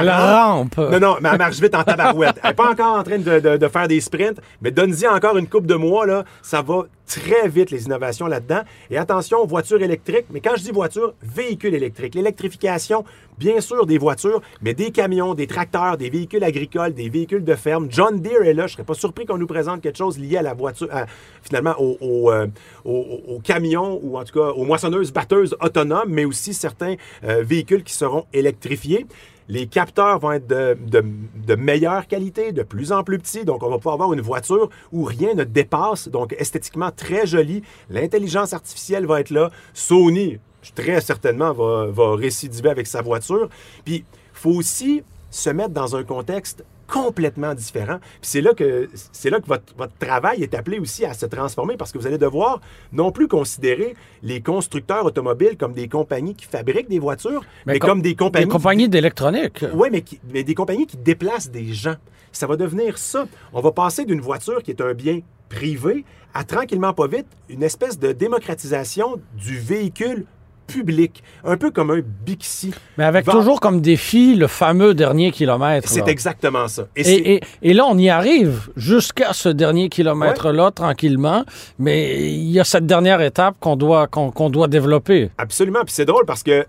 Elle rampe. rampe. Non, non, mais elle marche vite en tabarouette. Elle n'est pas encore en train de, de- de faire des sprints, mais donne-y encore une coupe de mois, là, ça va très vite, les innovations là-dedans. Et attention, voiture électrique, mais quand je dis voiture, véhicule électrique. L'électrification, bien sûr, des voitures, mais des camions, des tracteurs, des véhicules agricoles, des véhicules de ferme. John Deere est là. Je serais pas surpris qu'on nous présente quelque chose lié à la voiture, à- finalement, aux au, euh, au- au camions ou en tout cas aux moissonneuses batteuses autonomes, mais aussi certains euh, véhicules qui seront électrifiés. Les capteurs vont être de, meilleure qualité, de plus en plus petits. Donc, on va pouvoir avoir une voiture où rien ne dépasse. Donc, esthétiquement très jolie. L'intelligence artificielle va être là. Sony, très certainement, va, va récidiver avec sa voiture. Puis, il faut aussi se mettre dans un contexte complètement différent. Puis c'est là que c'est là que votre, votre travail est appelé aussi à se transformer parce que vous allez devoir non plus considérer les constructeurs automobiles comme des compagnies qui fabriquent des voitures, mais, com- comme des compagnies Des compagnies d'électronique. oui, mais, qui- mais des compagnies qui déplacent des gens. Ça va devenir ça. On va passer d'une voiture qui est un bien privé à tranquillement pas vite une espèce de démocratisation du véhicule public, un peu comme un Bixi. Mais avec Va- toujours comme défi le fameux dernier kilomètre. C'est exactement ça. Et, c'est- Et, et- et là, on y arrive jusqu'à ce dernier kilomètre-là, tranquillement. Mais il y a cette dernière étape qu'on doit, qu'on doit développer. Absolument. Puis c'est drôle parce que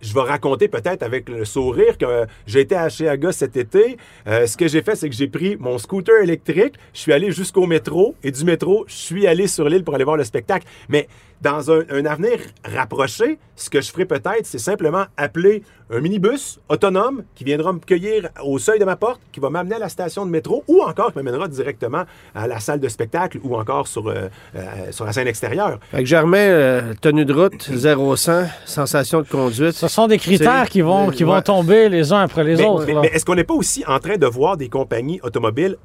je vais raconter peut-être avec le sourire que j'ai été à Chiaga cet été. Euh, ce que j'ai fait, c'est que j'ai pris mon scooter électrique, je suis allé jusqu'au métro et du métro, je suis allé sur l'île pour aller voir le spectacle. Mais dans un, un avenir rapproché, ce que je ferai peut-être, c'est simplement appeler un minibus autonome qui viendra me cueillir au seuil de ma porte, qui va m'amener à la station de métro ou encore qui m'amènera directement à la salle de spectacle ou encore sur, euh, euh, sur la scène extérieure. Fait que Germain, euh, tenue de route, 0-100, sensation de conduite. Ce sont des critères qui vont, qui vont ouais. tomber les uns après les Mais, autres. mais- mais est-ce qu'on n'est pas aussi en train de voir des compagnies automobiles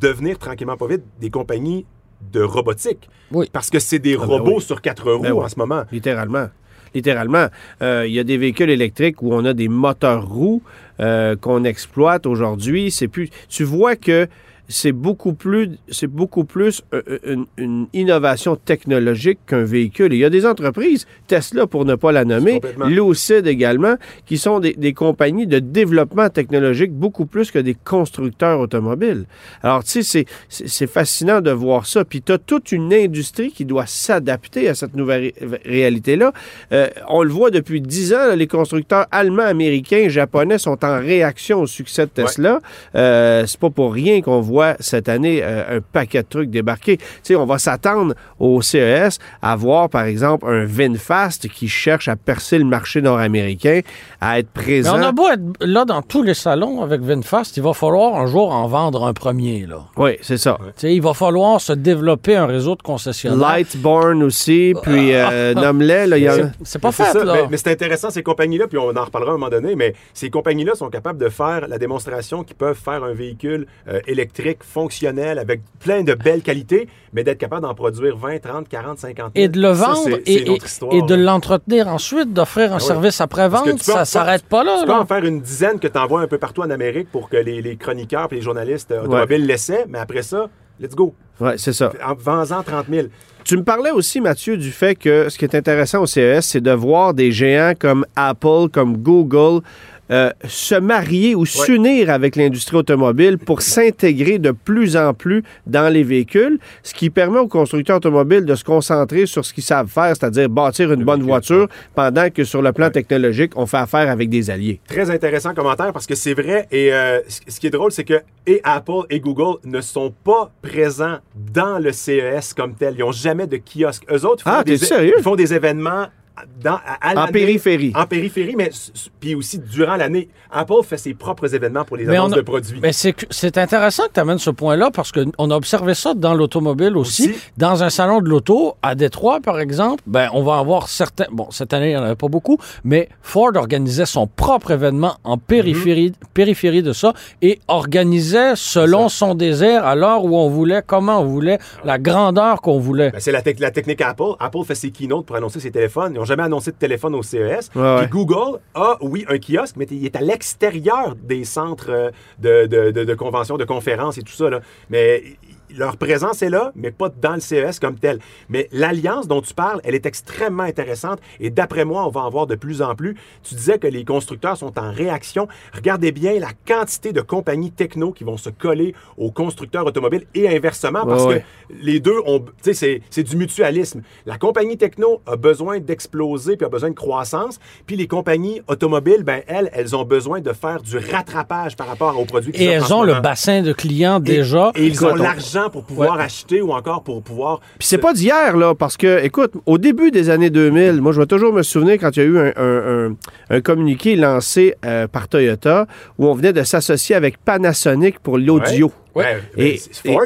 devenir tranquillement pas vite des compagnies de robotique? Oui. Parce que c'est des ben robots oui. sur quatre roues Ben oui. en ce moment. Littéralement. Littéralement. Euh, Il y a des véhicules électriques où on a des moteurs roues euh, qu'on exploite aujourd'hui. C'est plus. Tu vois que c'est beaucoup plus, c'est beaucoup plus euh, une, une innovation technologique qu'un véhicule. Et il y a des entreprises, Tesla pour ne pas la nommer. Lucid également, qui sont des, des compagnies de développement technologique beaucoup plus que des constructeurs automobiles. Alors, tu sais, c'est- fascinant de voir ça. Puis tu as toute une industrie qui doit s'adapter à cette nouvelle ré- réalité-là. Euh, on le voit depuis dix ans, là, les constructeurs allemands, américains, japonais sont en réaction au succès de Tesla. Euh, c'est pas pour rien qu'on voit voit cette année euh, un paquet de trucs débarquer. Tu sais, on va s'attendre au CES à voir, par exemple, un VinFast qui cherche à percer le marché nord-américain, à être Mais présent. on a beau être là dans tous les salons avec VinFast, il va falloir un jour en vendre un premier. Là. Oui, c'est ça. Tu sais, Il va falloir se développer un réseau de concessionnaires. Lightborn aussi, puis euh, nomme-les, là, il y en a- C'est- pas fait, ça. là. Mais, mais c'est intéressant, ces compagnies-là, puis on en reparlera à un moment donné, mais ces compagnies-là sont capables de faire la démonstration qu'ils peuvent faire un véhicule euh, électrique fonctionnel avec plein de belles qualités, mais d'être capable d'en produire 20, 30, 40, 50 000. et de le vendre et, une autre et- histoire, et de là. l'entretenir ensuite, d'offrir un Ah oui. service après-vente, peux ça en- s'arrête pas là. Tu peux là. en faire une dizaine que tu envoies un peu partout en Amérique pour que les, les chroniqueurs et les journalistes automobiles l'essaient, mais après ça, let's go. Ouais, c'est ça. En vends-en 30 000. Tu me parlais aussi, Mathieu, du fait que ce qui est intéressant au CES, c'est de voir des géants comme Apple, comme Google, euh, se marier ou s'unir avec l'industrie automobile pour s'intégrer de plus en plus dans les véhicules, ce qui permet aux constructeurs automobiles de se concentrer sur ce qu'ils savent faire, c'est-à-dire bâtir une bonne véhicule, voiture, pendant que sur le plan technologique, on fait affaire avec des alliés. Très intéressant commentaire parce que c'est vrai. Et euh, ce qui est drôle, c'est que et Apple et Google ne sont pas présents dans le CES comme tel. Ils n'ont jamais de kiosque. Eux autres font, Ah, des, t'es sérieux? ils font des événements dans, à, à En périphérie. En périphérie, mais puis aussi durant l'année. Apple fait ses propres événements pour les Mais annonces a- de produits. Mais c'est intéressant que tu amènes ce point-là parce qu'on a observé ça dans l'automobile aussi. Aussi. Dans un salon de l'auto, à Détroit, par exemple, ben, on va avoir certains. Bon, cette année, il n'y en avait pas beaucoup, mais Ford organisait son propre événement en périphérie, Mhm. périphérie de ça et organisait selon son désir, à l'heure où on voulait, comment on voulait, la grandeur qu'on voulait. Ben, c'est la, la technique Apple. Apple fait ses keynotes pour annoncer ses téléphones. N'ont jamais annoncé de téléphone au CES. Ouais, ouais. Puis Google a, oui, un kiosque, mais il est à l'extérieur des centres euh, de, de, de, de conventions, de conférences et tout ça. là. Mais leur présence est là, mais pas dans le CES comme tel. Mais l'alliance dont tu parles, elle est extrêmement intéressante et d'après moi, on va en voir de plus en plus. Tu disais que les constructeurs sont en réaction. Regardez bien la quantité de compagnies techno qui vont se coller aux constructeurs automobiles et inversement parce Ouais, ouais. que les deux ont. Tu sais, c'est- c'est du mutualisme. La compagnie techno a besoin d'exploser puis a besoin de croissance. Puis les compagnies automobiles, ben elles, elles ont besoin de faire du rattrapage par rapport aux produits qui Et elles ont le bassin de clients déjà. Et ils ont on- l'argent pour pouvoir Ouais. acheter ou encore pour pouvoir. Puis c'est pas d'hier, là, parce que, écoute, au début des années 2000, moi, je vais toujours me souvenir quand il y a eu un, un- un- un communiqué lancé euh, par Toyota où on venait de s'associer avec Panasonic pour l'audio. Ouais. Et- Et, c'est Ford.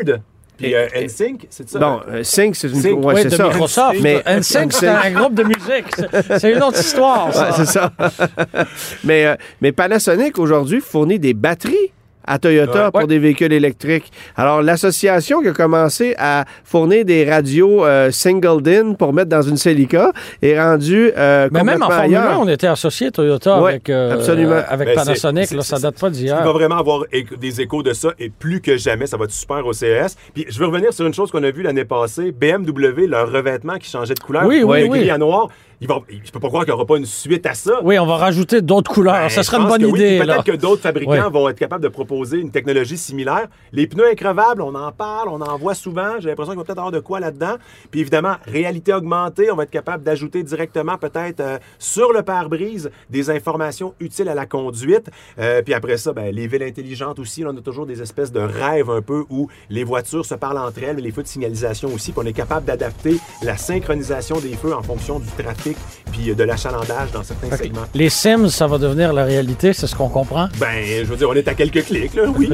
Puis et- euh, NSYNC, c'est ça? Bon, euh, Sync, c'est une... Sync, ouais, Oui, c'est de ça. Microsoft. Mais- NSYNC, c'est un groupe de musique. C'est- C'est une autre histoire, ça. Ouais, c'est ça. mais, euh, mais Panasonic, aujourd'hui, fournit des batteries à Toyota Ouais. pour Ouais. des véhicules électriques. Alors, l'association qui a commencé à fournir des radios euh, single DIN pour mettre dans une Celica est rendue euh, Mais même en Formule 1, ailleurs. on était associé Toyota Ouais, avec, euh, absolument. avec Ben, Panasonic. ça date pas Il d'hier. va vraiment avoir des échos de ça et plus que jamais, ça va être super au CES. Puis je veux revenir sur une chose qu'on a vue l'année passée. BMW, leur revêtement qui changeait de couleur. Oui, oui, de oui. gris à noir. Il va, je peux pas croire qu'il n'y aura pas une suite à ça. Oui, on va rajouter d'autres couleurs. Ben, ça serait une bonne que oui. idée. Là. Peut-être que d'autres fabricants vont être capables de proposer une technologie similaire. Les pneus increvables, on en parle, on en voit souvent. J'ai l'impression qu'il va peut-être avoir de quoi là-dedans. Puis évidemment, réalité augmentée, on va être capable d'ajouter directement peut-être euh, sur le pare-brise des informations utiles à la conduite. Euh, puis après ça, ben, les villes intelligentes aussi. Là, on a toujours des espèces de rêves un peu où les voitures se parlent entre elles, mais les feux de signalisation aussi. Puis on est capable d'adapter la synchronisation des feux en fonction du trafic puis euh, de l'achalandage dans certains segments. Les Sims, ça va devenir la réalité, c'est ce qu'on comprend? Ben, je veux dire, on est à quelques clics, là, oui.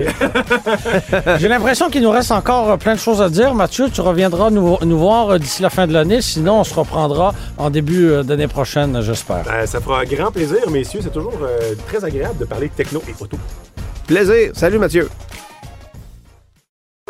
J'ai l'impression qu'il nous reste encore euh, plein de choses à dire. Mathieu, tu reviendras nous, nous voir euh, d'ici la fin de l'année. Sinon, on se reprendra en début euh, d'année prochaine, j'espère. Ben, ça fera grand plaisir, messieurs. C'est toujours euh, très agréable de parler de techno et auto. Plaisir. Salut, Mathieu.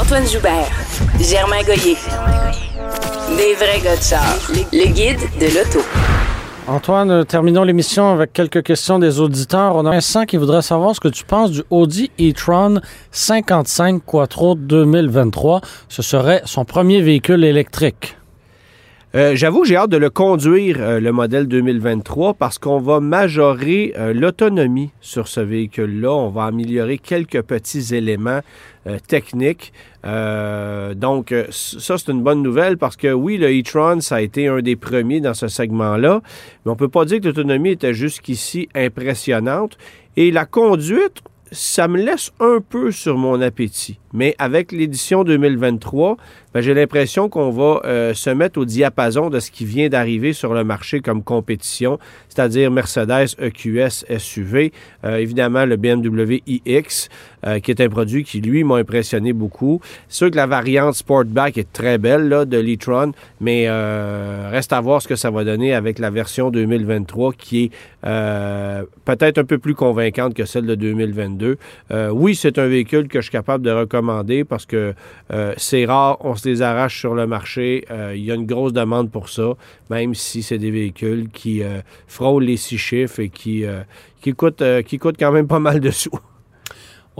Antoine Joubert, Germain Goyer. Des vrais gars de. Le guide de l'auto. Antoine, terminons l'émission avec quelques questions des auditeurs. On a Vincent qui voudrait savoir ce que tu penses du Audi e-tron 55 Quattro 2023. Ce serait son premier véhicule électrique. Euh, J'avoue, j'ai hâte de le conduire, euh, le modèle 2023, parce qu'on va majorer euh, l'autonomie sur ce véhicule-là. On va améliorer quelques petits éléments techniques. Donc, ça, c'est une bonne nouvelle parce que oui, le e-tron, ça a été un des premiers dans ce segment-là, mais on peut pas dire que l'autonomie était jusqu'ici impressionnante. Et la conduite, ça me laisse un peu sur mon appétit. Mais avec l'édition 2023, ben, j'ai l'impression qu'on va euh, se mettre au diapason de ce qui vient d'arriver sur le marché comme compétition, c'est-à-dire Mercedes EQS SUV, euh, évidemment le BMW iX, euh, qui est un produit qui, lui, m'a impressionné beaucoup. C'est sûr que la variante Sportback est très belle là, de l'e-tron, mais reste à voir ce que ça va donner avec la version 2023 qui est peut-être un peu plus convaincante que celle de 2022. Euh, oui, c'est un véhicule que je suis capable de recommander parce que euh, c'est rare, on se les arrache sur le marché. Euh, il y a une grosse demande pour ça, même si c'est des véhicules qui euh, frôlent les six chiffres et qui, qui, coûtent, qui coûtent quand même pas mal de sous.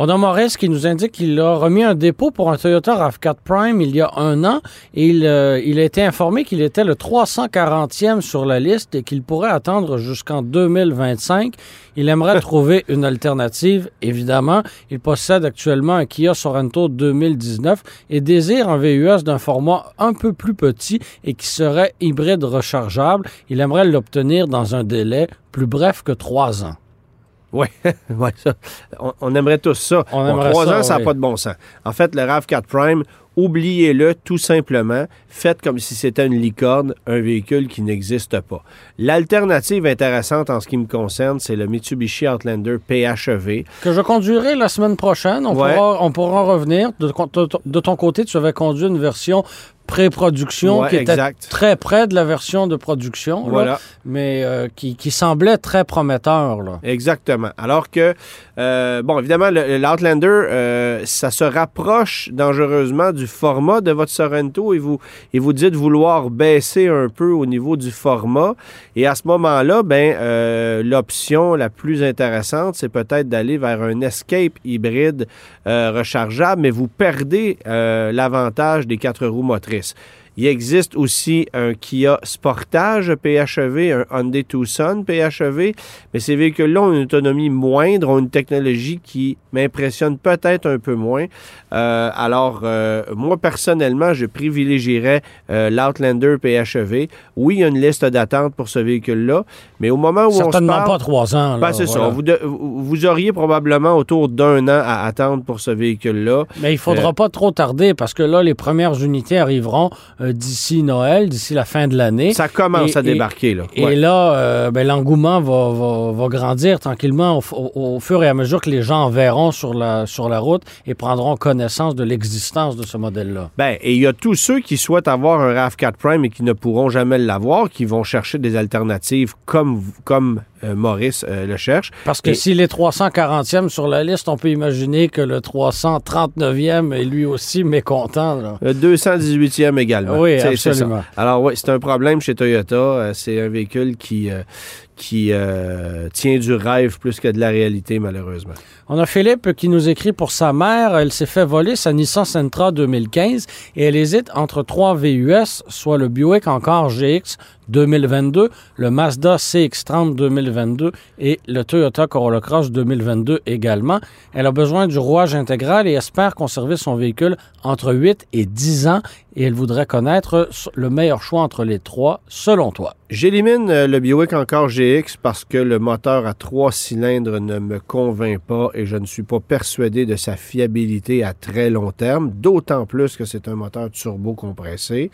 On a Maurice qui nous indique qu'il a remis un dépôt pour un Toyota RAV4 Prime il y a un an et il, euh, il a été informé qu'il était le 340e sur la liste et qu'il pourrait attendre jusqu'en 2025. Il aimerait trouver une alternative, évidemment. Il possède actuellement un Kia Sorento 2019 et désire un VUS d'un format un peu plus petit et qui serait hybride rechargeable. Il aimerait l'obtenir dans un délai plus bref que trois ans. Oui, ouais, ça. On, on aimerait tous ça. On Bon, aimerait trois ça, ans, ça n'a pas de bon sens. En fait, le RAV4 Prime, oubliez-le tout simplement. Faites comme si c'était une licorne, un véhicule qui n'existe pas. L'alternative intéressante en ce qui me concerne, c'est le Mitsubishi Outlander PHEV. Que je conduirai la semaine prochaine. On, Ouais. pourra, on pourra en revenir. De, de- de ton côté, tu avais conduit une version pré-production Ouais, qui était exact. très près de la version de production, là, mais euh, qui, qui semblait très prometteur. Là. Exactement. Alors que, euh, bon, évidemment, l'Outlander, euh, ça se rapproche dangereusement du format de votre Sorrento et vous, et vous dites vouloir baisser un peu au niveau du format. Et à ce moment-là, ben, euh, l'option la plus intéressante, c'est peut-être d'aller vers un Escape hybride euh, rechargeable, mais vous perdez euh, l'avantage des quatre roues motrices. Il existe aussi un Kia Sportage PHEV, un Hyundai Tucson PHEV, mais ces véhicules-là ont une autonomie moindre, ont une technologie qui m'impressionne peut-être un peu moins. Euh, alors, euh, moi, personnellement, je privilégierais euh, l'Outlander PHEV. Oui, il y a une liste d'attente pour ce véhicule-là, mais au moment où on se parle... pas trois ans. là, Ben, c'est voilà. ça. Vous, de- vous auriez probablement autour d'un an à attendre pour ce véhicule-là. Mais il faudra Euh, pas trop tarder parce que là, les premières unités arriveront d'ici Noël, d'ici la fin de l'année. Ça commence Et- à débarquer, là. Et là, euh, ben, l'engouement va, va- va grandir tranquillement au, f- au- au fur et à mesure que les gens en verront sur la, sur la route et prendront connaissance de l'existence de ce modèle-là. Ben, et il y a tous ceux qui souhaitent avoir un RAV4 Prime et qui ne pourront jamais l'avoir, qui vont chercher des alternatives comme, comme euh, Maurice euh, le cherche. Parce que Et- s'il est 340e sur la liste, on peut imaginer que le 339e est lui aussi mécontent. là. Le 218e également. Oui, C'est- c'est ça. absolument. Alors oui, c'est un problème chez Toyota. Euh, C'est un véhicule qui, euh, qui euh, tient du rêve plus que de la réalité, malheureusement. On a Philippe qui nous écrit pour sa mère. Elle s'est fait voler sa Nissan Sentra 2015 et elle hésite entre trois VUS, soit le Buick encore GX 2022, le Mazda CX-30 2022 et le Toyota Corolla Cross 2022 également. Elle a besoin du rouage intégral et espère conserver son véhicule entre 8 et 10 ans et elle voudrait connaître le meilleur choix entre les trois, selon toi. J'élimine euh, le Buick encore GX parce que le moteur à trois cylindres ne me convainc pas et je ne suis pas persuadé de sa fiabilité à très long terme, d'autant plus que c'est un moteur turbo compressé.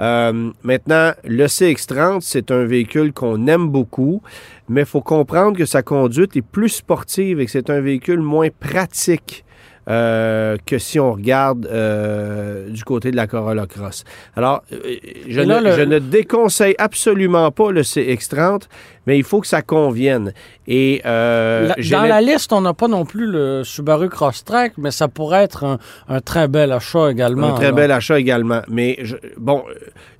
Euh, maintenant, le CX-30, c'est un véhicule qu'on aime beaucoup, mais il faut comprendre que sa conduite est plus sportive et que c'est un véhicule moins pratique. Euh, que si on regarde euh, du côté de la Corolla Cross. Alors, euh, je, là, ne, le- je ne déconseille absolument pas le CX-30, mais il faut que ça convienne. Et euh, La- dans la liste, on n'a pas non plus le Subaru Crosstrek, mais ça pourrait être un, un très bel achat également. Un très bel achat également. Mais je- bon,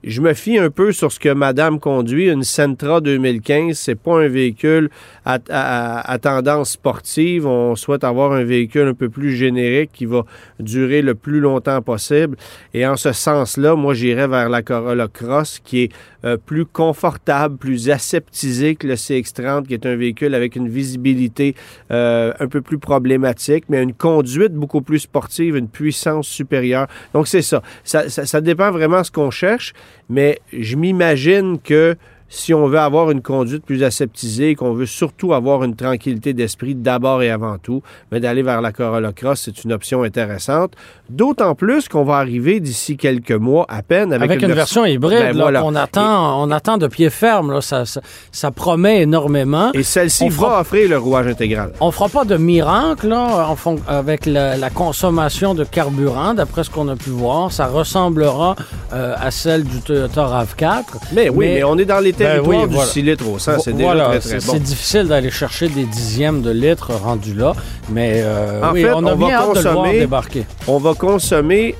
je me fie un peu sur ce que Madame conduit. Une Sentra 2015, c'est pas un véhicule à, à- à tendance sportive. On souhaite avoir un véhicule un peu plus générique qui va durer le plus longtemps possible. Et en ce sens-là, moi, j'irais vers la Corolla Cross, qui est euh, plus confortable, plus aseptisé que le CX-30, qui est un véhicule avec une visibilité euh, un peu plus problématique, mais une conduite beaucoup plus sportive, une puissance supérieure. Donc, c'est ça. Ça, ça. ça dépend vraiment de ce qu'on cherche, mais je m'imagine que si on veut avoir une conduite plus aseptisée, qu'on veut surtout avoir une tranquillité d'esprit d'abord et avant tout, mais d'aller vers la Corolla Cross, c'est une option intéressante. D'autant plus qu'on va arriver d'ici quelques mois à peine avec, Avec, une, version hybride Ben là, voilà. qu'on attend, on attend de pied ferme. Là, ça, ça, ça promet énormément. Et celle-ci On va fera- offrir le rouage intégral. On fera pas de miracle là, en avec la, la consommation de carburant, d'après ce qu'on a pu voir. Ça ressemblera euh, à celle du Toyota RAV4. Mais oui, mais, on est dans les Ben oui, du voilà. 6 litres au 100. C'est déjà très, très bon. c'est difficile d'aller chercher des dixièmes de litres rendus là, mais euh, En oui, fait, on a on bien va hâte de le voir consommer- débarquer. On va consommer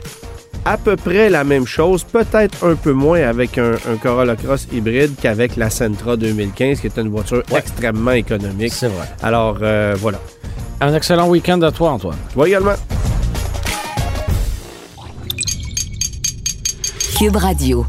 à peu près la même chose, peut-être un peu moins avec un, un Corolla Cross hybride qu'avec la Sentra 2015, qui est une voiture extrêmement économique. C'est vrai. Alors, euh, voilà. Un excellent week-end à toi, Antoine. Toi également. Cube Radio.